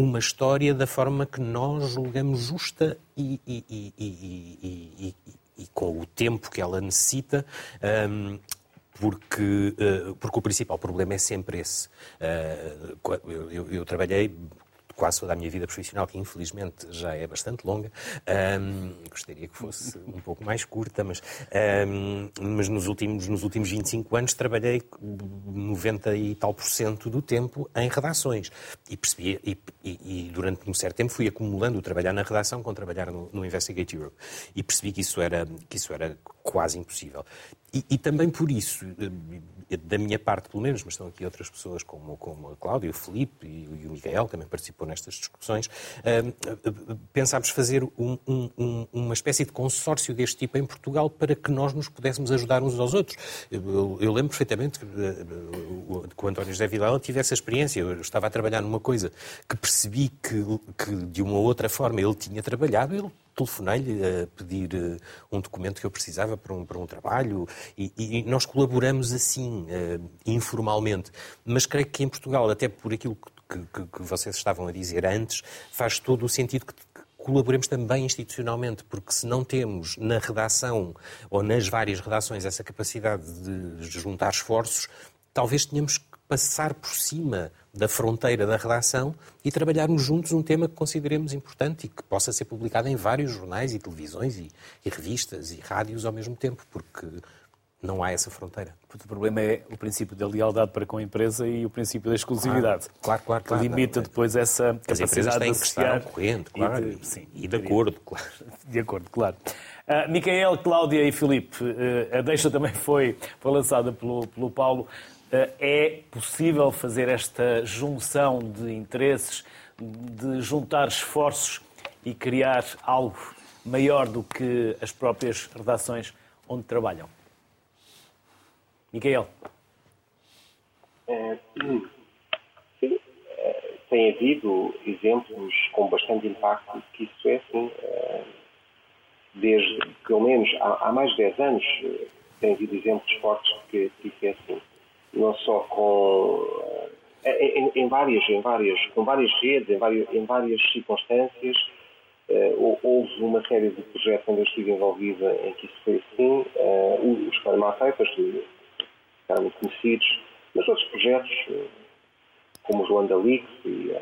uma história da forma que nós julgamos justa e, e, e, e com o tempo que ela necessita. Um, porque, porque o principal problema é sempre esse. eu, eu, eu trabalhei quase toda a minha vida profissional, que infelizmente já é bastante longa. Um, gostaria que fosse um pouco mais curta, mas, um, mas nos, últimos, nos últimos 25 anos trabalhei 90 e tal por cento do tempo em redações. E percebi, e, e, e, durante um certo tempo fui acumulando o trabalhar na redação com trabalhar no, no Investigate Europe. E percebi que isso era, que isso era quase impossível. E, e, também por isso, eh, da minha parte pelo menos, mas estão aqui outras pessoas como, como a Cláudia, o Felipe e, o Miguel, também participou nestas discussões, uh, pensámos fazer um, um, uma espécie de consórcio deste tipo em Portugal para que nós nos pudéssemos ajudar uns aos outros. Eu, eu lembro perfeitamente que, que o António José Vilela tive essa experiência. Eu estava a trabalhar numa coisa que percebi que, que de uma outra forma ele tinha trabalhado, ele telefonei-lhe a pedir uh, um documento que eu precisava para um, para um trabalho e, e nós colaboramos assim, uh, informalmente. Mas creio que em Portugal, até por aquilo que, que, que vocês estavam a dizer antes, faz todo o sentido que colaboremos também institucionalmente, porque se não temos na redação ou nas várias redações essa capacidade de juntar esforços, talvez tenhamos que passar por cima da fronteira da redação e trabalharmos juntos um tema que consideremos importante e que possa ser publicado em vários jornais e televisões e, e revistas e rádios ao mesmo tempo, porque não há essa fronteira. O problema é o princípio da lealdade para com a empresa e o princípio da exclusividade. Claro, claro, claro. Que limita depois essa capacidade As empresas têm que estar ao corrente, claro, e de, sim, e de acordo, <laughs> claro. De acordo, claro. Uh, Micael, Cláudia e Filipe, uh, a deixa também <laughs> foi, foi lançada pelo, pelo Paulo. Uh, é possível fazer esta junção de interesses, de juntar esforços e criar algo maior do que as próprias redações onde trabalham? Miguel. É, sim, é, tem havido exemplos com bastante impacto que isso é assim. Desde, pelo menos, há, há, mais de 10 anos, tem havido exemplos fortes que isso é assim. Não só com. É, em, em, várias, em várias, com várias redes, em várias, em várias circunstâncias, Uh, houve uma série de projetos onde eu estive envolvida em que isso foi assim. Uh, os Papers, ficaram muito conhecidos, mas outros projetos, eh, como os Luanda Leaks e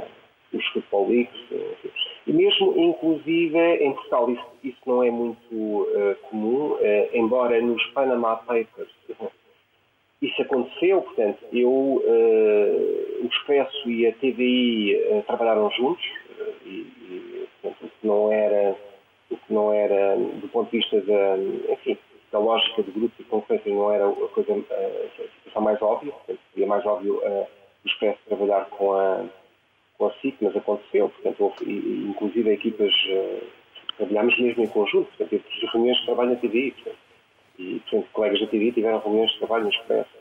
os Football Leaks, e mesmo, inclusive, em Portugal isso, isso não é muito comum, embora nos Panama Papers <laughs> isso aconteceu, portanto, eu, o Expresso e a TVI trabalharam juntos, e, e portanto, o que não era, o que não era, do ponto de vista da, enfim, da lógica de grupo e concorrência não era a coisa a situação mais óbvia, seria mais óbvio uh, o Expresso trabalhar com a, com a SIC, mas aconteceu, portanto, houve, inclusive equipas, uh, trabalhámos mesmo em conjunto, portanto, reuniões de trabalho na TVI, portanto, e, portanto, colegas da TVI tiveram reuniões de trabalho no Expresso.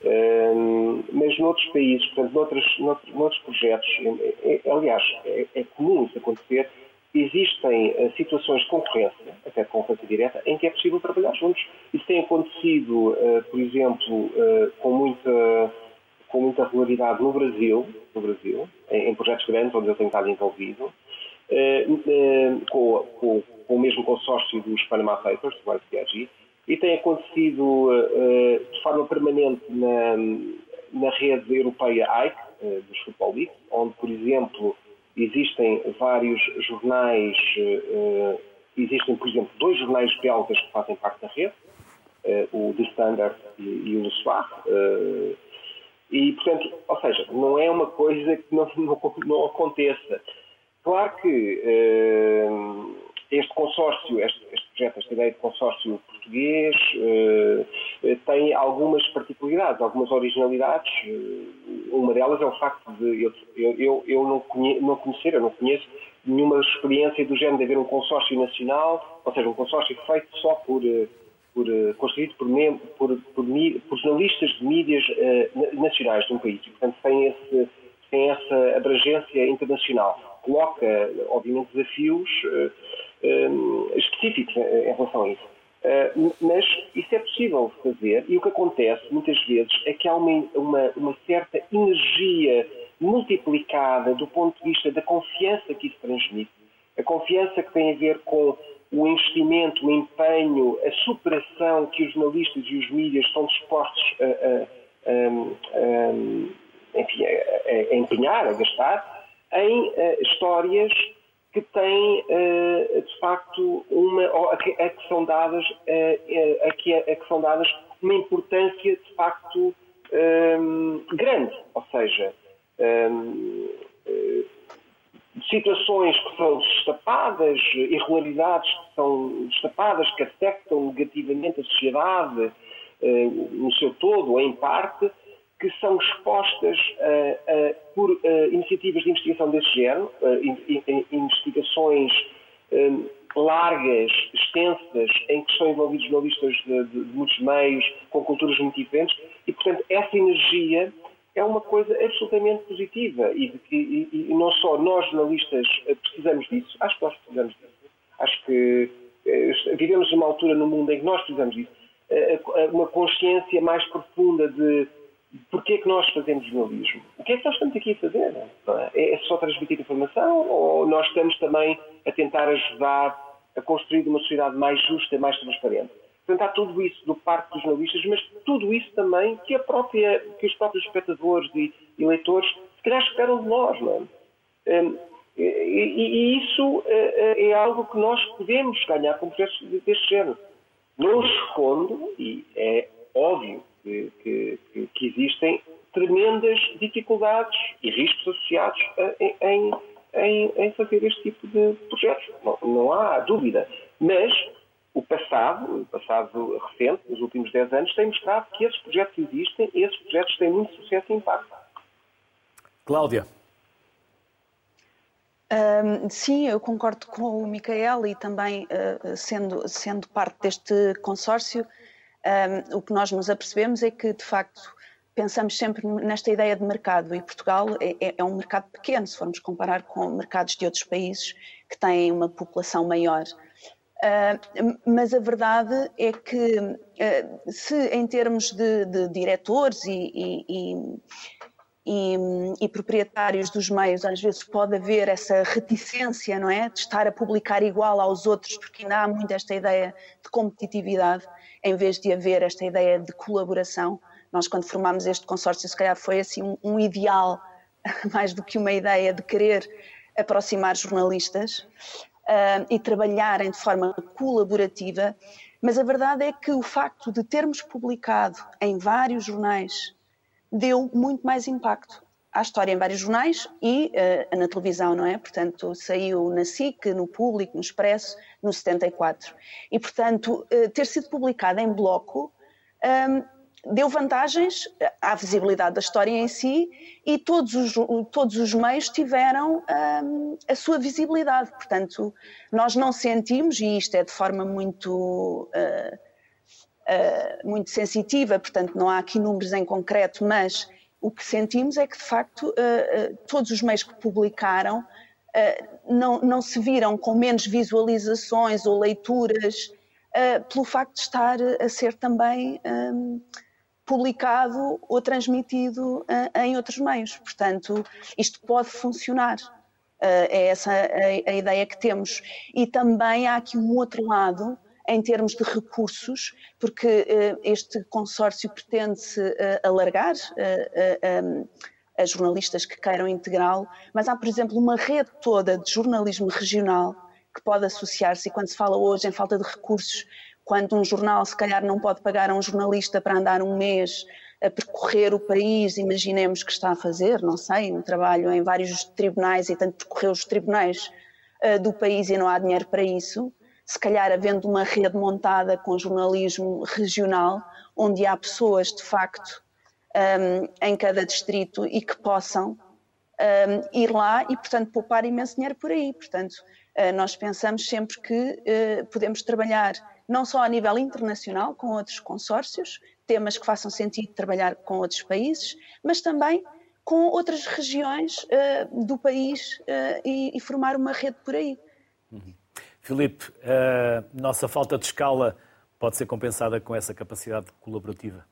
Uh, mas noutros países, portanto, noutros, noutros, noutros projetos, é, é, aliás, é, é comum isso acontecer, existem uh, situações de concorrência, até de concorrência direta, em que é possível trabalhar juntos. Isso tem acontecido, uh, por exemplo, uh, com, muita, com muita regularidade no Brasil, no Brasil em, em, projetos grandes onde eu tenho estado envolvido, com, com, com, o mesmo consórcio dos Panama Papers, do ICAG, e tem acontecido de forma permanente na, na rede europeia AIC, dos Football League, onde, por exemplo, Existem vários jornais, existem, por exemplo, dois jornais belgas que fazem parte da rede, o The Standard e, o Le Soir. E, portanto, ou seja, não é uma coisa que não, não, não aconteça. Claro que este consórcio, este, este, projeto, esta ideia de consórcio português, tem algumas particularidades, algumas originalidades uma delas é o facto de eu, eu, eu não, conhe, não conhecer, eu não conheço nenhuma experiência do género de haver um consórcio nacional, ou seja, um consórcio feito só por, eh, por eh, construído por, por, por, por, jornalistas de mídias nacionais de um país e, portanto, tem, esse, tem essa abrangência internacional. Coloca, obviamente, desafios específicos em relação a isso. Uh, mas isso é possível fazer e o que acontece muitas vezes é que há uma, uma, uma, certa energia multiplicada do ponto de vista da confiança que isso transmite, a confiança que tem a ver com o investimento, o empenho, a superação que os jornalistas e os mídias estão dispostos a, a, a, enfim, a empenhar, a gastar, em uh, histórias que têm, eh, de facto, uma, a que, são dadas, eh, eh, a que, a que são dadas uma importância, de facto, grande. Ou seja, situações que são destapadas, irregularidades que são destapadas, que afetam negativamente a sociedade no seu todo ou em parte, que são expostas uh, uh, por uh, iniciativas de investigação desse género, in, in, investigações largas, extensas, em que estão envolvidos jornalistas de, de, de, muitos meios, com culturas muito diferentes, e, portanto, essa energia é uma coisa absolutamente positiva e, e, e não só nós, jornalistas, precisamos disso, acho que nós precisamos disso, Acho que vivemos numa altura no mundo em que nós precisamos disso. Uma consciência mais profunda de porquê é que nós fazemos jornalismo. O que é que nós estamos aqui a fazer? É? é só transmitir informação ou nós estamos também a tentar ajudar a construir uma sociedade mais justa e mais transparente? Portanto, há tudo isso do parte dos jornalistas, mas tudo isso também que, própria, que os próprios espectadores e eleitores se calhar esperam de nós, não é? Hum, e, e, isso eh, eh, é algo que nós podemos ganhar com projetos deste género. Não escondo, e é óbvio que, que, que existem tremendas dificuldades e riscos associados em, em, em, fazer este tipo de projetos. Não, não há dúvida. Mas o passado, o passado recente, nos últimos 10 anos, tem mostrado que esses projetos existem e esses projetos têm muito sucesso e impacto. Cláudia. Um, sim, eu concordo com o Micael e também uh, sendo, sendo parte deste consórcio, um, o que nós nos apercebemos é que, de facto, pensamos sempre nesta ideia de mercado e Portugal é, é, é um mercado pequeno, se formos comparar com mercados de outros países que têm uma população maior. Uh, mas a verdade é que, uh, se em termos de, de diretores e, e, e, e, proprietários dos meios, às vezes pode haver essa reticência, não é? De estar a publicar igual aos outros, porque ainda há muito esta ideia de competitividade, em vez de haver esta ideia de colaboração. Nós, quando formámos este consórcio, se calhar foi assim um, um ideal, <laughs> mais do que uma ideia de querer aproximar jornalistas uh, e trabalharem de forma colaborativa, mas a verdade é que o facto de termos publicado em vários jornais deu muito mais impacto à história em vários jornais e uh, na televisão, não é? Portanto, saiu na SIC, no Público, no Expresso, no 74. E, portanto, uh, ter sido publicado em bloco um, deu vantagens à visibilidade da história em si e todos os, todos os meios tiveram um, a sua visibilidade. Portanto, nós não sentimos, e isto é de forma muito, uh, muito sensitiva, portanto, não há aqui números em concreto, mas o que sentimos é que, de facto, uh, todos os meios que publicaram não, não se viram com menos visualizações ou leituras pelo facto de estar a ser também. Um, publicado ou transmitido em outros meios. Portanto, isto pode funcionar. É essa a, ideia que temos. E também há aqui um outro lado, em termos de recursos, porque uh, este consórcio pretende-se alargar um, a jornalistas que queiram integrá-lo, mas há, por exemplo, uma rede toda de jornalismo regional que pode associar-se, e quando se fala hoje em falta de recursos, quando um jornal se calhar não pode pagar a um jornalista para andar um mês a percorrer o país, imaginemos que está a fazer, não sei, um trabalho em vários tribunais e tanto percorrer os tribunais uh, do país e não há dinheiro para isso, se calhar havendo uma rede montada com jornalismo regional, onde há pessoas de facto um, em cada distrito e que possam um, ir lá e, portanto, poupar imenso dinheiro por aí. Portanto, uh, nós pensamos sempre que uh, podemos trabalhar não só a nível internacional, com outros consórcios, temas que façam sentido trabalhar com outros países, mas também com outras regiões uh, do país uh, e, e, formar uma rede por aí. Uhum. Filipe, a nossa falta de escala pode ser compensada com essa capacidade colaborativa?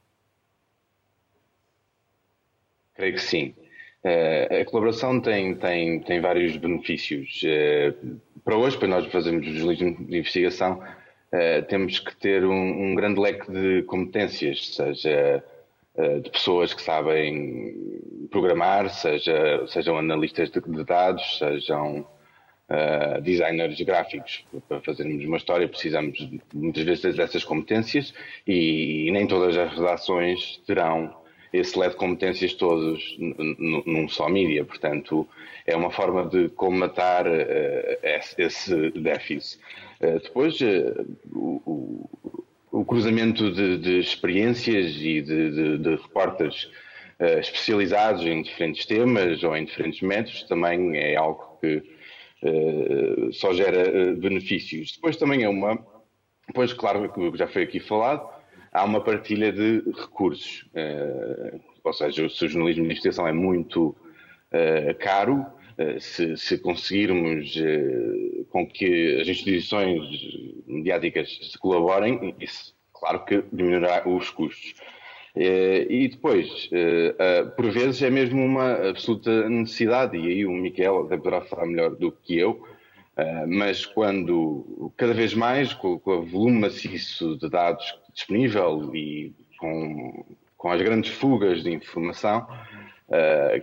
Creio que sim. Uh, a colaboração tem, tem, tem vários benefícios. para hoje, para nós fazermos jornalismo de investigação, uh, temos que ter um, um, grande leque de competências, seja de pessoas que sabem programar, seja, sejam analistas de, de dados, sejam uh, designers gráficos. Para fazermos uma história precisamos muitas vezes dessas competências e, e nem todas as redações terão esse leque de competências todos num só mídia. Portanto, é uma forma de comatar uh, esse déficit. Uh, depois, uh, o, o, cruzamento de, de, experiências e de, de, de repórteres especializados em diferentes temas ou em diferentes métodos também é algo que só gera benefícios. Depois também é uma, pois claro que já foi aqui falado, há uma partilha de recursos. Uh, ou seja, se o jornalismo de investigação é muito caro, se, se, conseguirmos com que as instituições mediáticas colaborem, isso, claro que diminuirá os custos. E depois, por vezes, é mesmo uma absoluta necessidade, e aí o Miquel até poderá falar melhor do que eu, mas quando cada vez mais, com, o volume maciço de dados disponível e com, com as grandes fugas de informação,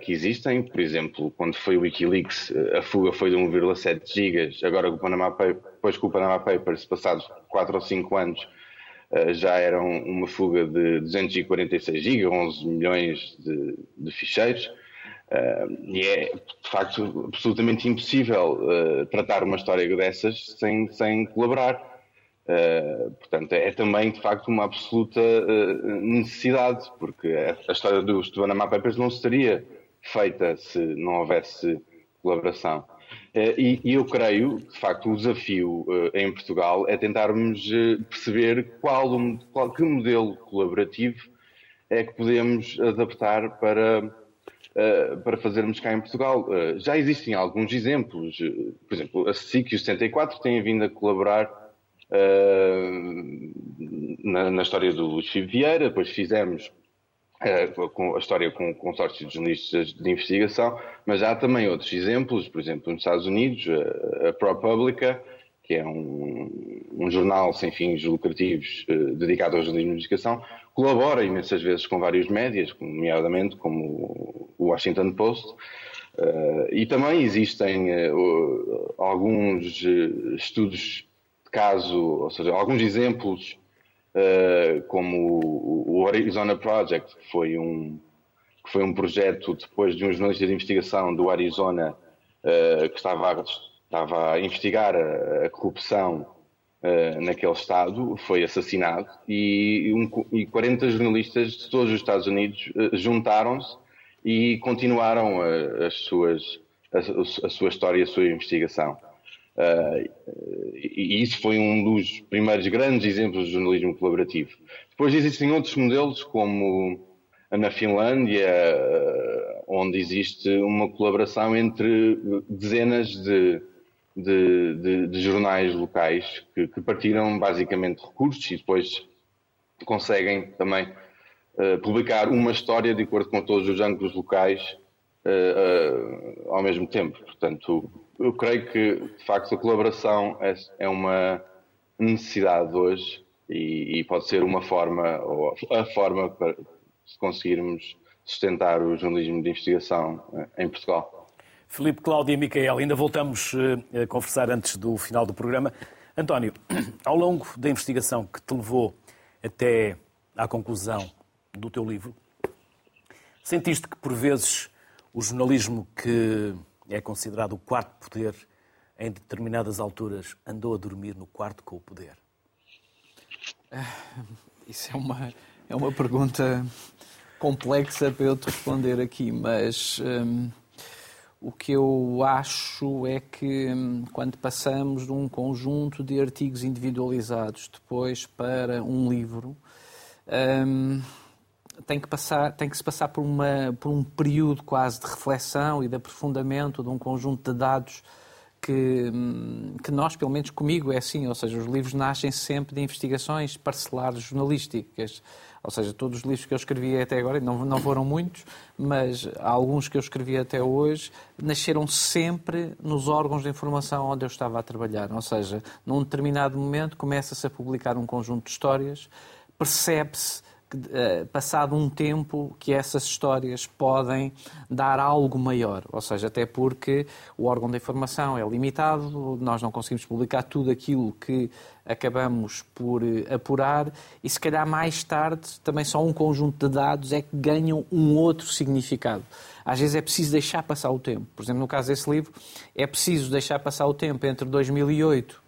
que existem. Por exemplo, quando foi o Wikileaks, a fuga foi de 1,7 gigas. Agora, com o Panama depois com o Panama Papers, passados 4 ou 5 anos, já eram uma fuga de 246 gigas, 11 milhões de, de ficheiros. Uh, e é, de facto, absolutamente impossível tratar uma história dessas sem, sem colaborar. Uh, portanto, é também de facto uma absoluta uh, necessidade, porque a, história dos Panama Papers não seria feita se não houvesse colaboração. Uh, e, e, eu creio, de facto, o desafio em Portugal é tentarmos perceber qual, qual, que modelo colaborativo é que podemos adaptar para, para fazermos cá em Portugal. já existem alguns exemplos, por exemplo, a SIC e o 74 têm vindo a colaborar na, na, história do Luís Vieira, depois fizemos uh, com a história com o consórcio de jornalistas de investigação, mas há também outros exemplos, por exemplo, nos Estados Unidos, a, a ProPublica, que é um, um, jornal sem fins lucrativos uh, dedicado ao jornalismo de investigação, colabora imensas vezes com vários médias, nomeadamente como o Washington Post, e também existem alguns estudos caso, ou seja, alguns exemplos, uh, como o, Arizona Project, que foi um, que foi um projeto depois de um jornalista de investigação do Arizona uh, que estava, estava a investigar a, a corrupção uh, naquele estado, foi assassinado e, um, e 40 jornalistas de todos os Estados Unidos juntaram-se e continuaram as suas, a, a, sua história e a sua investigação. Uh, e isso foi um dos primeiros grandes exemplos de jornalismo colaborativo. Depois existem outros modelos, como na Finlândia, uh, onde existe uma colaboração entre dezenas de, de, de, de jornais locais que, que, partiram basicamente recursos e depois conseguem também uh, publicar uma história de acordo com todos os ângulos locais ao mesmo tempo. Portanto, eu creio que, de facto, a colaboração é, é uma necessidade hoje e, e, pode ser uma forma, ou a forma para conseguirmos sustentar o jornalismo de investigação eh, em Portugal. Filipe, Cláudia e Micael, ainda voltamos eh, a conversar antes do final do programa. António, <clears throat> ao longo da investigação que te levou até à conclusão do teu livro, sentiste que, por vezes, o jornalismo que é considerado o quarto poder, em determinadas alturas andou a dormir no quarto com o poder? Ah, isso é uma, é uma pergunta complexa para eu te responder aqui, mas hum, o que eu acho é que hum, quando passamos de um conjunto de artigos individualizados depois para um livro, hum, tem que, passar, tem que se passar por, uma, por um período quase de reflexão e de aprofundamento de um conjunto de dados que, que nós, pelo menos comigo, é assim, ou seja, os livros nascem sempre de investigações parcelares jornalísticas, ou seja, todos os livros que eu escrevi até agora, não, não foram muitos, mas alguns que eu escrevi até hoje, nasceram sempre nos órgãos de informação onde eu estava a trabalhar, ou seja, num determinado momento começa-se a publicar um conjunto de histórias, percebe-se passado um tempo, que essas histórias podem dar algo maior. Ou seja, até porque o órgão da informação é limitado, nós não conseguimos publicar tudo aquilo que acabamos por eh, apurar e, se calhar, mais tarde, também só um conjunto de dados é que ganham um outro significado. Às vezes é preciso deixar passar o tempo. Por exemplo, no caso desse livro, é preciso deixar passar o tempo entre 2008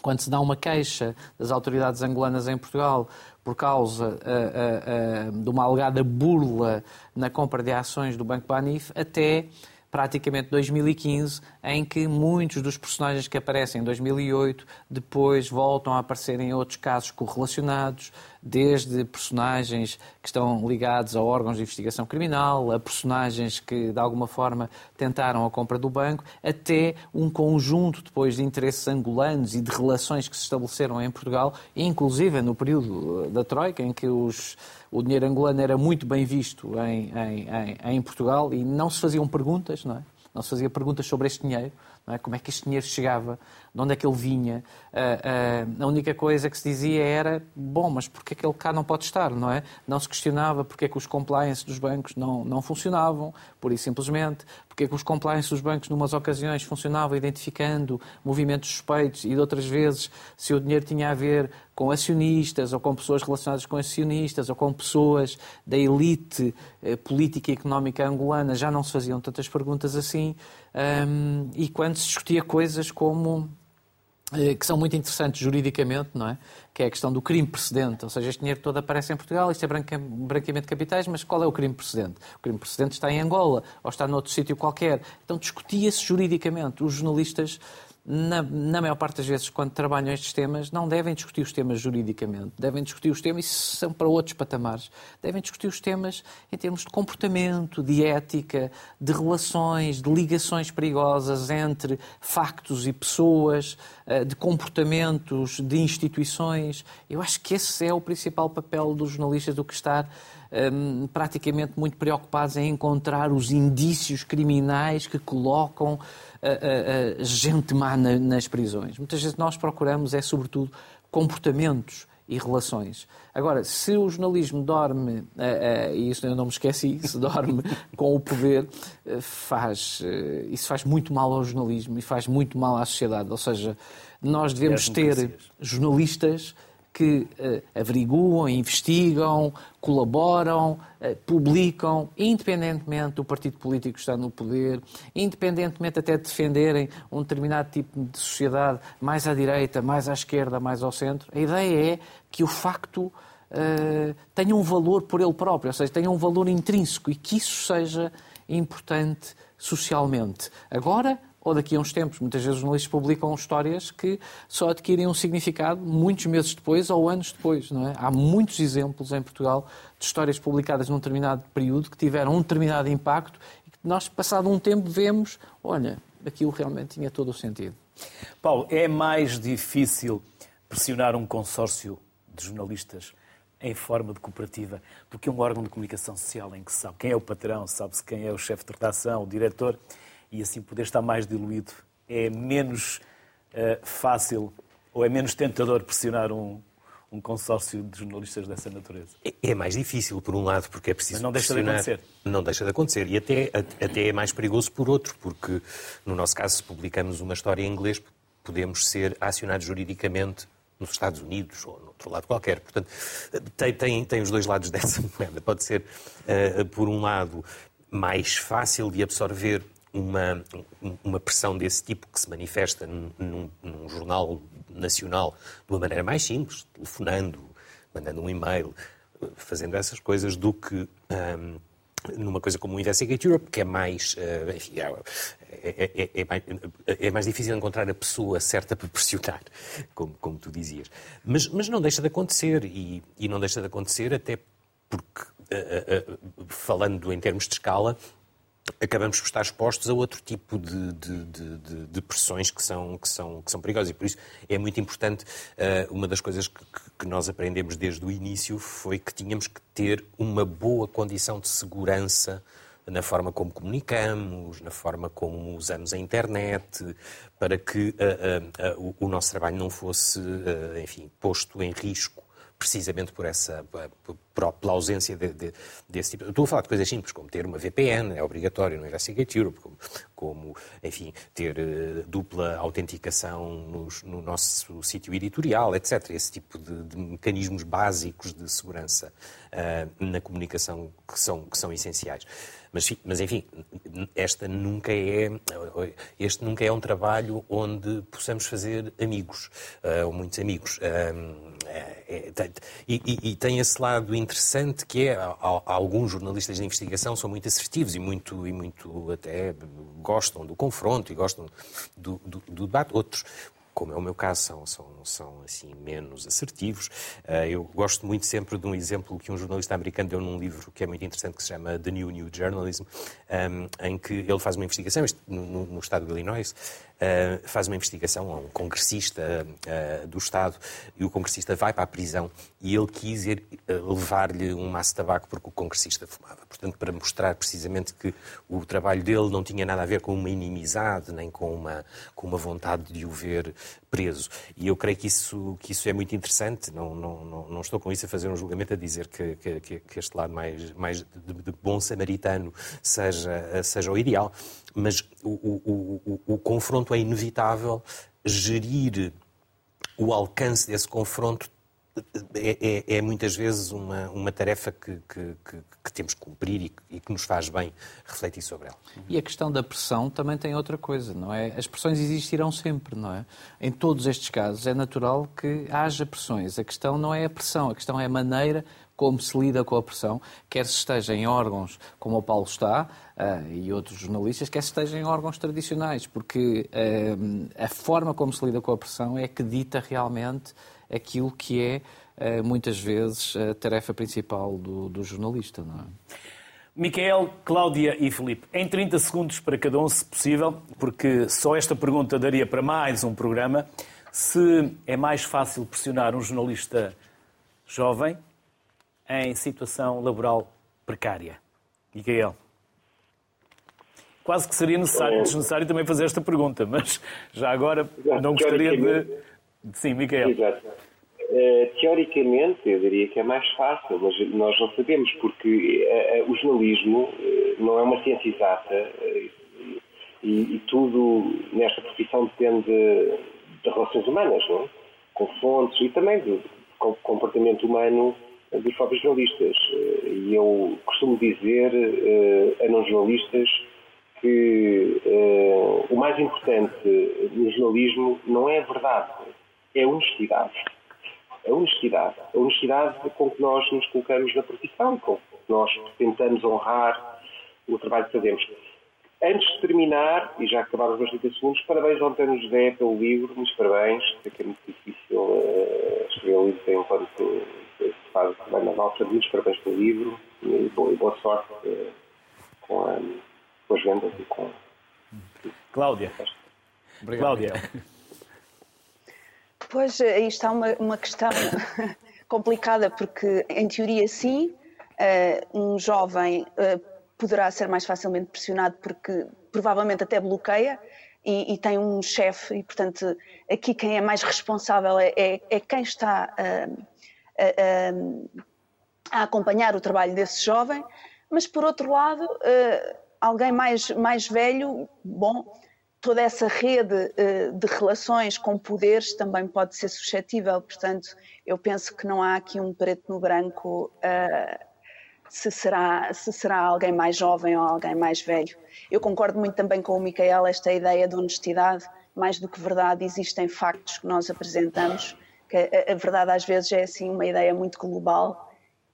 quando se dá uma queixa das autoridades angolanas em Portugal por causa uh, uh, de uma alegada burla na compra de ações do Banco Banif, até praticamente 2015, em que muitos dos personagens que aparecem em 2008 depois voltam a aparecer em outros casos correlacionados, desde personagens que estão ligados a órgãos de investigação criminal, a personagens que de alguma forma tentaram a compra do banco, até um conjunto depois de interesses angolanos e de relações que se estabeleceram em Portugal, inclusive no período da Troika, em que os o dinheiro angolano era muito bem visto em, em, em, em Portugal e não se faziam perguntas, não é? Se fazia perguntas sobre este dinheiro, é? como é que este dinheiro chegava, de onde é que ele vinha. Uh, uh, a única coisa que se dizia era, bom, mas porquê é que ele cá não pode estar, não é? Não se questionava porque é que os compliance dos bancos não, não funcionavam, por isso simplesmente, porque é que os compliance dos bancos, numas ocasiões, funcionavam identificando movimentos suspeitos e de outras vezes, se o dinheiro tinha a ver com acionistas ou com pessoas relacionadas com acionistas ou com pessoas da elite eh, política e económica angolana, já não se faziam tantas perguntas assim. Um, e quando se discutia coisas como eh, que são muito interessantes juridicamente, não é? Que é a questão do crime precedente, ou seja, este dinheiro todo aparece em Portugal, isto é branqueamento de capitais, mas qual é o crime precedente? O crime precedente está em Angola ou está noutro sítio qualquer. Então discutia-se juridicamente. Os jornalistas na, na, maior parte das vezes, quando trabalham estes temas, não devem discutir os temas juridicamente, devem discutir os temas, isso são para outros patamares, devem discutir os temas em termos de comportamento, de ética, de relações, de ligações perigosas entre factos e pessoas, eh, de comportamentos, de instituições. Eu acho que esse é o principal papel dos jornalistas do que estar um, praticamente muito preocupados em encontrar os indícios criminais que colocam gente má na, nas prisões. Muitas vezes nós procuramos é, sobretudo, comportamentos e relações. Agora, se o jornalismo dorme, e isso eu não me esqueci, se dorme <laughs> com o poder, eh, faz, eh, isso faz muito mal ao jornalismo e faz muito mal à sociedade. Ou seja, nós devemos ter jornalistas que uh, averiguam, investigam, colaboram, uh, publicam, independentemente do partido político que está no poder, independentemente até de defenderem um determinado tipo de sociedade mais à direita, mais à esquerda, mais ao centro. A ideia é que o facto uh, tenha um valor por ele próprio, ou seja, tenha um valor intrínseco e que isso seja importante socialmente. Agora, ou daqui a uns tempos. Muitas vezes os jornalistas publicam histórias que só adquirem um significado muitos meses depois ou anos depois. Não é? Há muitos exemplos em Portugal de histórias publicadas num determinado período que tiveram um determinado impacto e que nós, passado um tempo, vemos, olha, aquilo realmente tinha todo o sentido. Paulo, é mais difícil pressionar um consórcio de jornalistas em forma de cooperativa do que um órgão de comunicação social em que sabe quem é o patrão, sabe-se quem é o chefe de redação, o diretor e assim poder estar mais diluído, é menos uh, fácil ou é menos tentador pressionar um, um consórcio de jornalistas dessa natureza? É, é mais difícil, por um lado, porque é preciso. Mas não deixa de acontecer. Não deixa de acontecer. E até, até é mais perigoso por outro, porque no nosso caso, se publicamos uma história em inglês, podemos ser acionados juridicamente nos Estados Unidos ou no outro lado qualquer. Portanto, tem, tem, tem os dois lados <laughs> dessa moeda. Pode ser, uh, por um lado, mais fácil de absorver uma, uma pressão desse tipo que se manifesta num, num, jornal nacional de uma maneira mais simples, telefonando, mandando um e-mail, fazendo essas coisas, do que um, numa coisa como o Investigate Europe, que é mais, uh, enfim, é, é, é, é, mais, é mais difícil encontrar a pessoa certa para pressionar, como, como tu dizias. Mas, mas não deixa de acontecer, e, e não deixa de acontecer até porque, uh, uh, falando em termos de escala, acabamos por estar expostos a outro tipo de, de, de, de, pressões que são, que, são, que são perigosas. E por isso é muito importante, uh, uma das coisas que, que, nós aprendemos desde o início foi que tínhamos que ter uma boa condição de segurança na forma como comunicamos, na forma como usamos a internet, para que uh, uh, o, o, nosso trabalho não fosse, enfim, posto em risco precisamente por essa, pela ausência de, de, desse tipo. Estou a falar de coisas simples, como ter uma VPN, é obrigatório no Investigate Europe, como, como enfim, ter uh, dupla autenticação nos, no nosso sítio editorial, etc. Esse tipo de, de mecanismos básicos de segurança uh, na comunicação que são, que são essenciais. Mas, mas, enfim, esta nunca é, este nunca é um trabalho onde possamos fazer amigos, uh, ou muitos amigos. Uh, é, é e, e, tem esse lado interessante que é alguns jornalistas de investigação são muito assertivos e muito e muito até gostam do confronto e gostam do, do, do debate. Outros como é o meu caso, são, são, são assim menos assertivos. Eh, eu gosto muito sempre de um exemplo que um jornalista americano deu num livro que é muito interessante, que se chama The New New Journalism, ehm, em que ele faz uma investigação no, no estado do Illinois, faz uma investigação a um congressista uh, do Estado e o congressista vai para a prisão e ele quis uh, levar-lhe um maço de tabaco porque o congressista fumava. Portanto, para mostrar precisamente que o trabalho dele não tinha nada a ver com uma inimizade nem com uma, com uma vontade de o ver preso. E eu creio que isso, que isso é muito interessante. Não, não, não, não estou com isso a fazer um julgamento a dizer que, que, que este lado mais, mais de, de bom samaritano seja, seja o ideal mas o, o, o, o confronto é inevitável. Gerir o alcance desse confronto é, é, é, muitas vezes uma, uma tarefa que, que, que, que temos que cumprir e, e, que nos faz bem refletir sobre ela. E a questão da pressão também tem outra coisa, não é? As pressões existirão sempre, não é? Em todos estes casos é natural que haja pressões. A questão não é a pressão, a questão é a maneira como se lida com a pressão, quer se esteja em órgãos como o Paulo está uh, e outros jornalistas, quer se esteja em órgãos tradicionais, porque uh, a forma como se lida com a pressão é que dita realmente aquilo que é, uh, muitas vezes, a tarefa principal do, do jornalista. Não é? Micael, Cláudia e Filipe, em 30 segundos para cada um, se possível, porque só esta pergunta daria para mais um programa. Se é mais fácil pressionar um jornalista jovem em situação laboral precária? Miguel. Quase que seria necessário, desnecessário também fazer esta pergunta, mas já agora não gostaria de. Sim, Miguel. Exato. Uh, teoricamente, eu diria que é mais fácil, mas nós não sabemos, porque uh, uh, o jornalismo não é uma ciência exata e, e, tudo nesta profissão depende de, relações humanas, não é? com fontes e também do comportamento humano dos próprios jornalistas. Eh, e eu costumo dizer a não-jornalistas que uh, o mais importante no jornalismo não é a verdade, é a honestidade. A honestidade. A honestidade com que nós nos colocamos na profissão, com que nós tentamos honrar o trabalho que fazemos. Antes de terminar, e já acabaram os meus 30 segundos, parabéns ao António José pelo livro, muitos parabéns, sei que é muito difícil uh, escrever um livro enquanto faz bem na nossa, muitos parabéns pelo livro e boa, boa sorte uh, com, a, com as vendas e com. Cláudia. Obrigado, Cláudia. Pois, aí está uma, uma questão <laughs> complicada, porque, em teoria, sim, uh, um jovem uh, poderá ser mais facilmente pressionado porque provavelmente até bloqueia e, e tem um chefe, e, portanto, aqui quem é mais responsável é, é, é quem está. A, a, acompanhar o trabalho desse jovem, mas por outro lado, alguém mais, mais velho, bom, toda essa rede uh, de relações com poderes também pode ser suscetível, portanto, eu penso que não há aqui um preto no branco uh, se, será, se será alguém mais jovem ou alguém mais velho. Eu concordo muito também com o Micael, esta ideia de honestidade, mais do que verdade, existem factos que nós apresentamos que a, a verdade às vezes é assim uma ideia muito global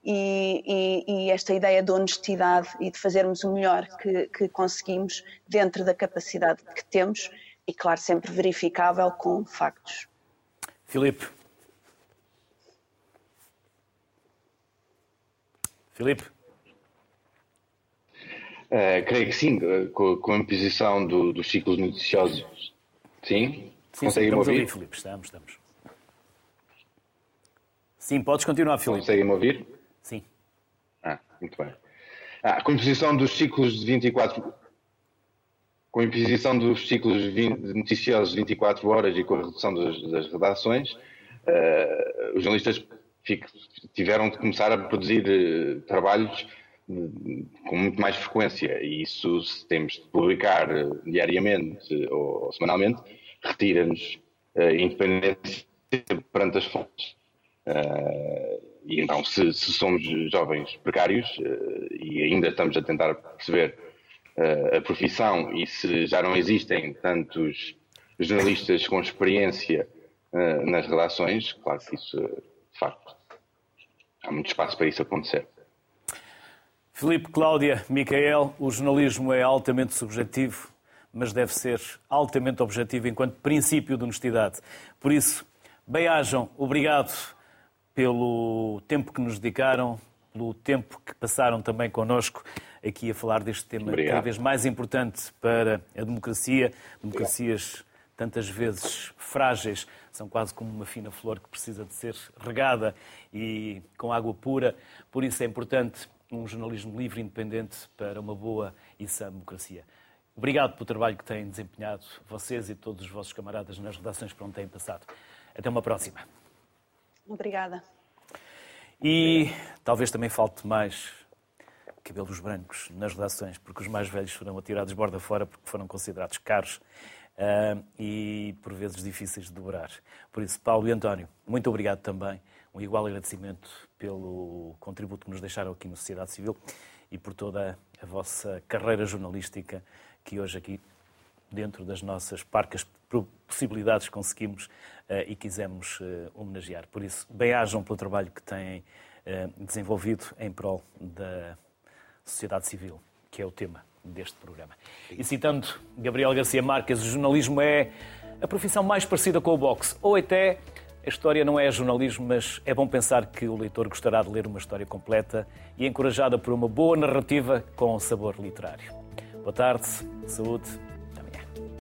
e, e, e, esta ideia de honestidade e de fazermos o melhor que, que, conseguimos dentro da capacidade que temos e, claro, sempre verificável com factos. Filipe. Filipe. Uh, creio que sim, com, com a imposição do, dos ciclos noticiosos. Sim? Sim, estamos ouvir? Filipe, estamos, estamos. Sim, podes continuar, Filipe. Conseguem-me ouvir? Ah, muito bem. Ah, com a imposição dos ciclos de 24 com a imposição dos ciclos noticiosos de 24 horas e com a redução das, das redações, uh, os jornalistas fico, tiveram de começar a produzir uh, trabalhos uh, com muito mais frequência. E isso, se temos de publicar diariamente ou, ou semanalmente, retira-nos independência perante as fontes. E então, se, se, somos jovens precários uh, e ainda estamos a tentar perceber uh, a profissão e se já não existem tantos jornalistas com experiência nas redações, claro que isso de facto, há muito espaço para isso acontecer. Filipe, Cláudia, Micael, o jornalismo é altamente subjetivo, mas deve ser altamente objetivo enquanto princípio de honestidade. Por isso, bem-ajam, obrigado pelo tempo que nos dedicaram, pelo tempo que passaram também connosco aqui a falar deste tema Obrigado. cada vez mais importante para a democracia. Democracias tantas vezes frágeis, são quase como uma fina flor que precisa de ser regada e com água pura. Por isso é importante um jornalismo livre e independente para uma boa e sã democracia. Obrigado pelo trabalho que têm desempenhado, vocês e todos os vossos camaradas nas redações por onde têm passado. Até uma próxima. Obrigada. E talvez também falte mais cabelos brancos nas redações, porque os mais velhos foram atirados borda fora porque foram considerados caros uh, e por vezes difíceis de dobrar. Por isso, Paulo e António, muito obrigado também um igual agradecimento pelo contributo que nos deixaram aqui na Sociedade Civil e por toda a vossa carreira jornalística que hoje aqui, dentro das nossas parcas possibilidades, conseguimos uh, e quisemos uh, homenagear. Por isso, bem-ajam pelo trabalho que têm uh, desenvolvido em prol da sociedade civil, que é o tema deste programa. E citando Gabriel Garcia Marques, o jornalismo é a profissão mais parecida com o boxe, ou até a história não é jornalismo, mas é bom pensar que o leitor gostará de ler uma história completa e encorajada por uma boa narrativa com sabor literário. Boa tarde, saúde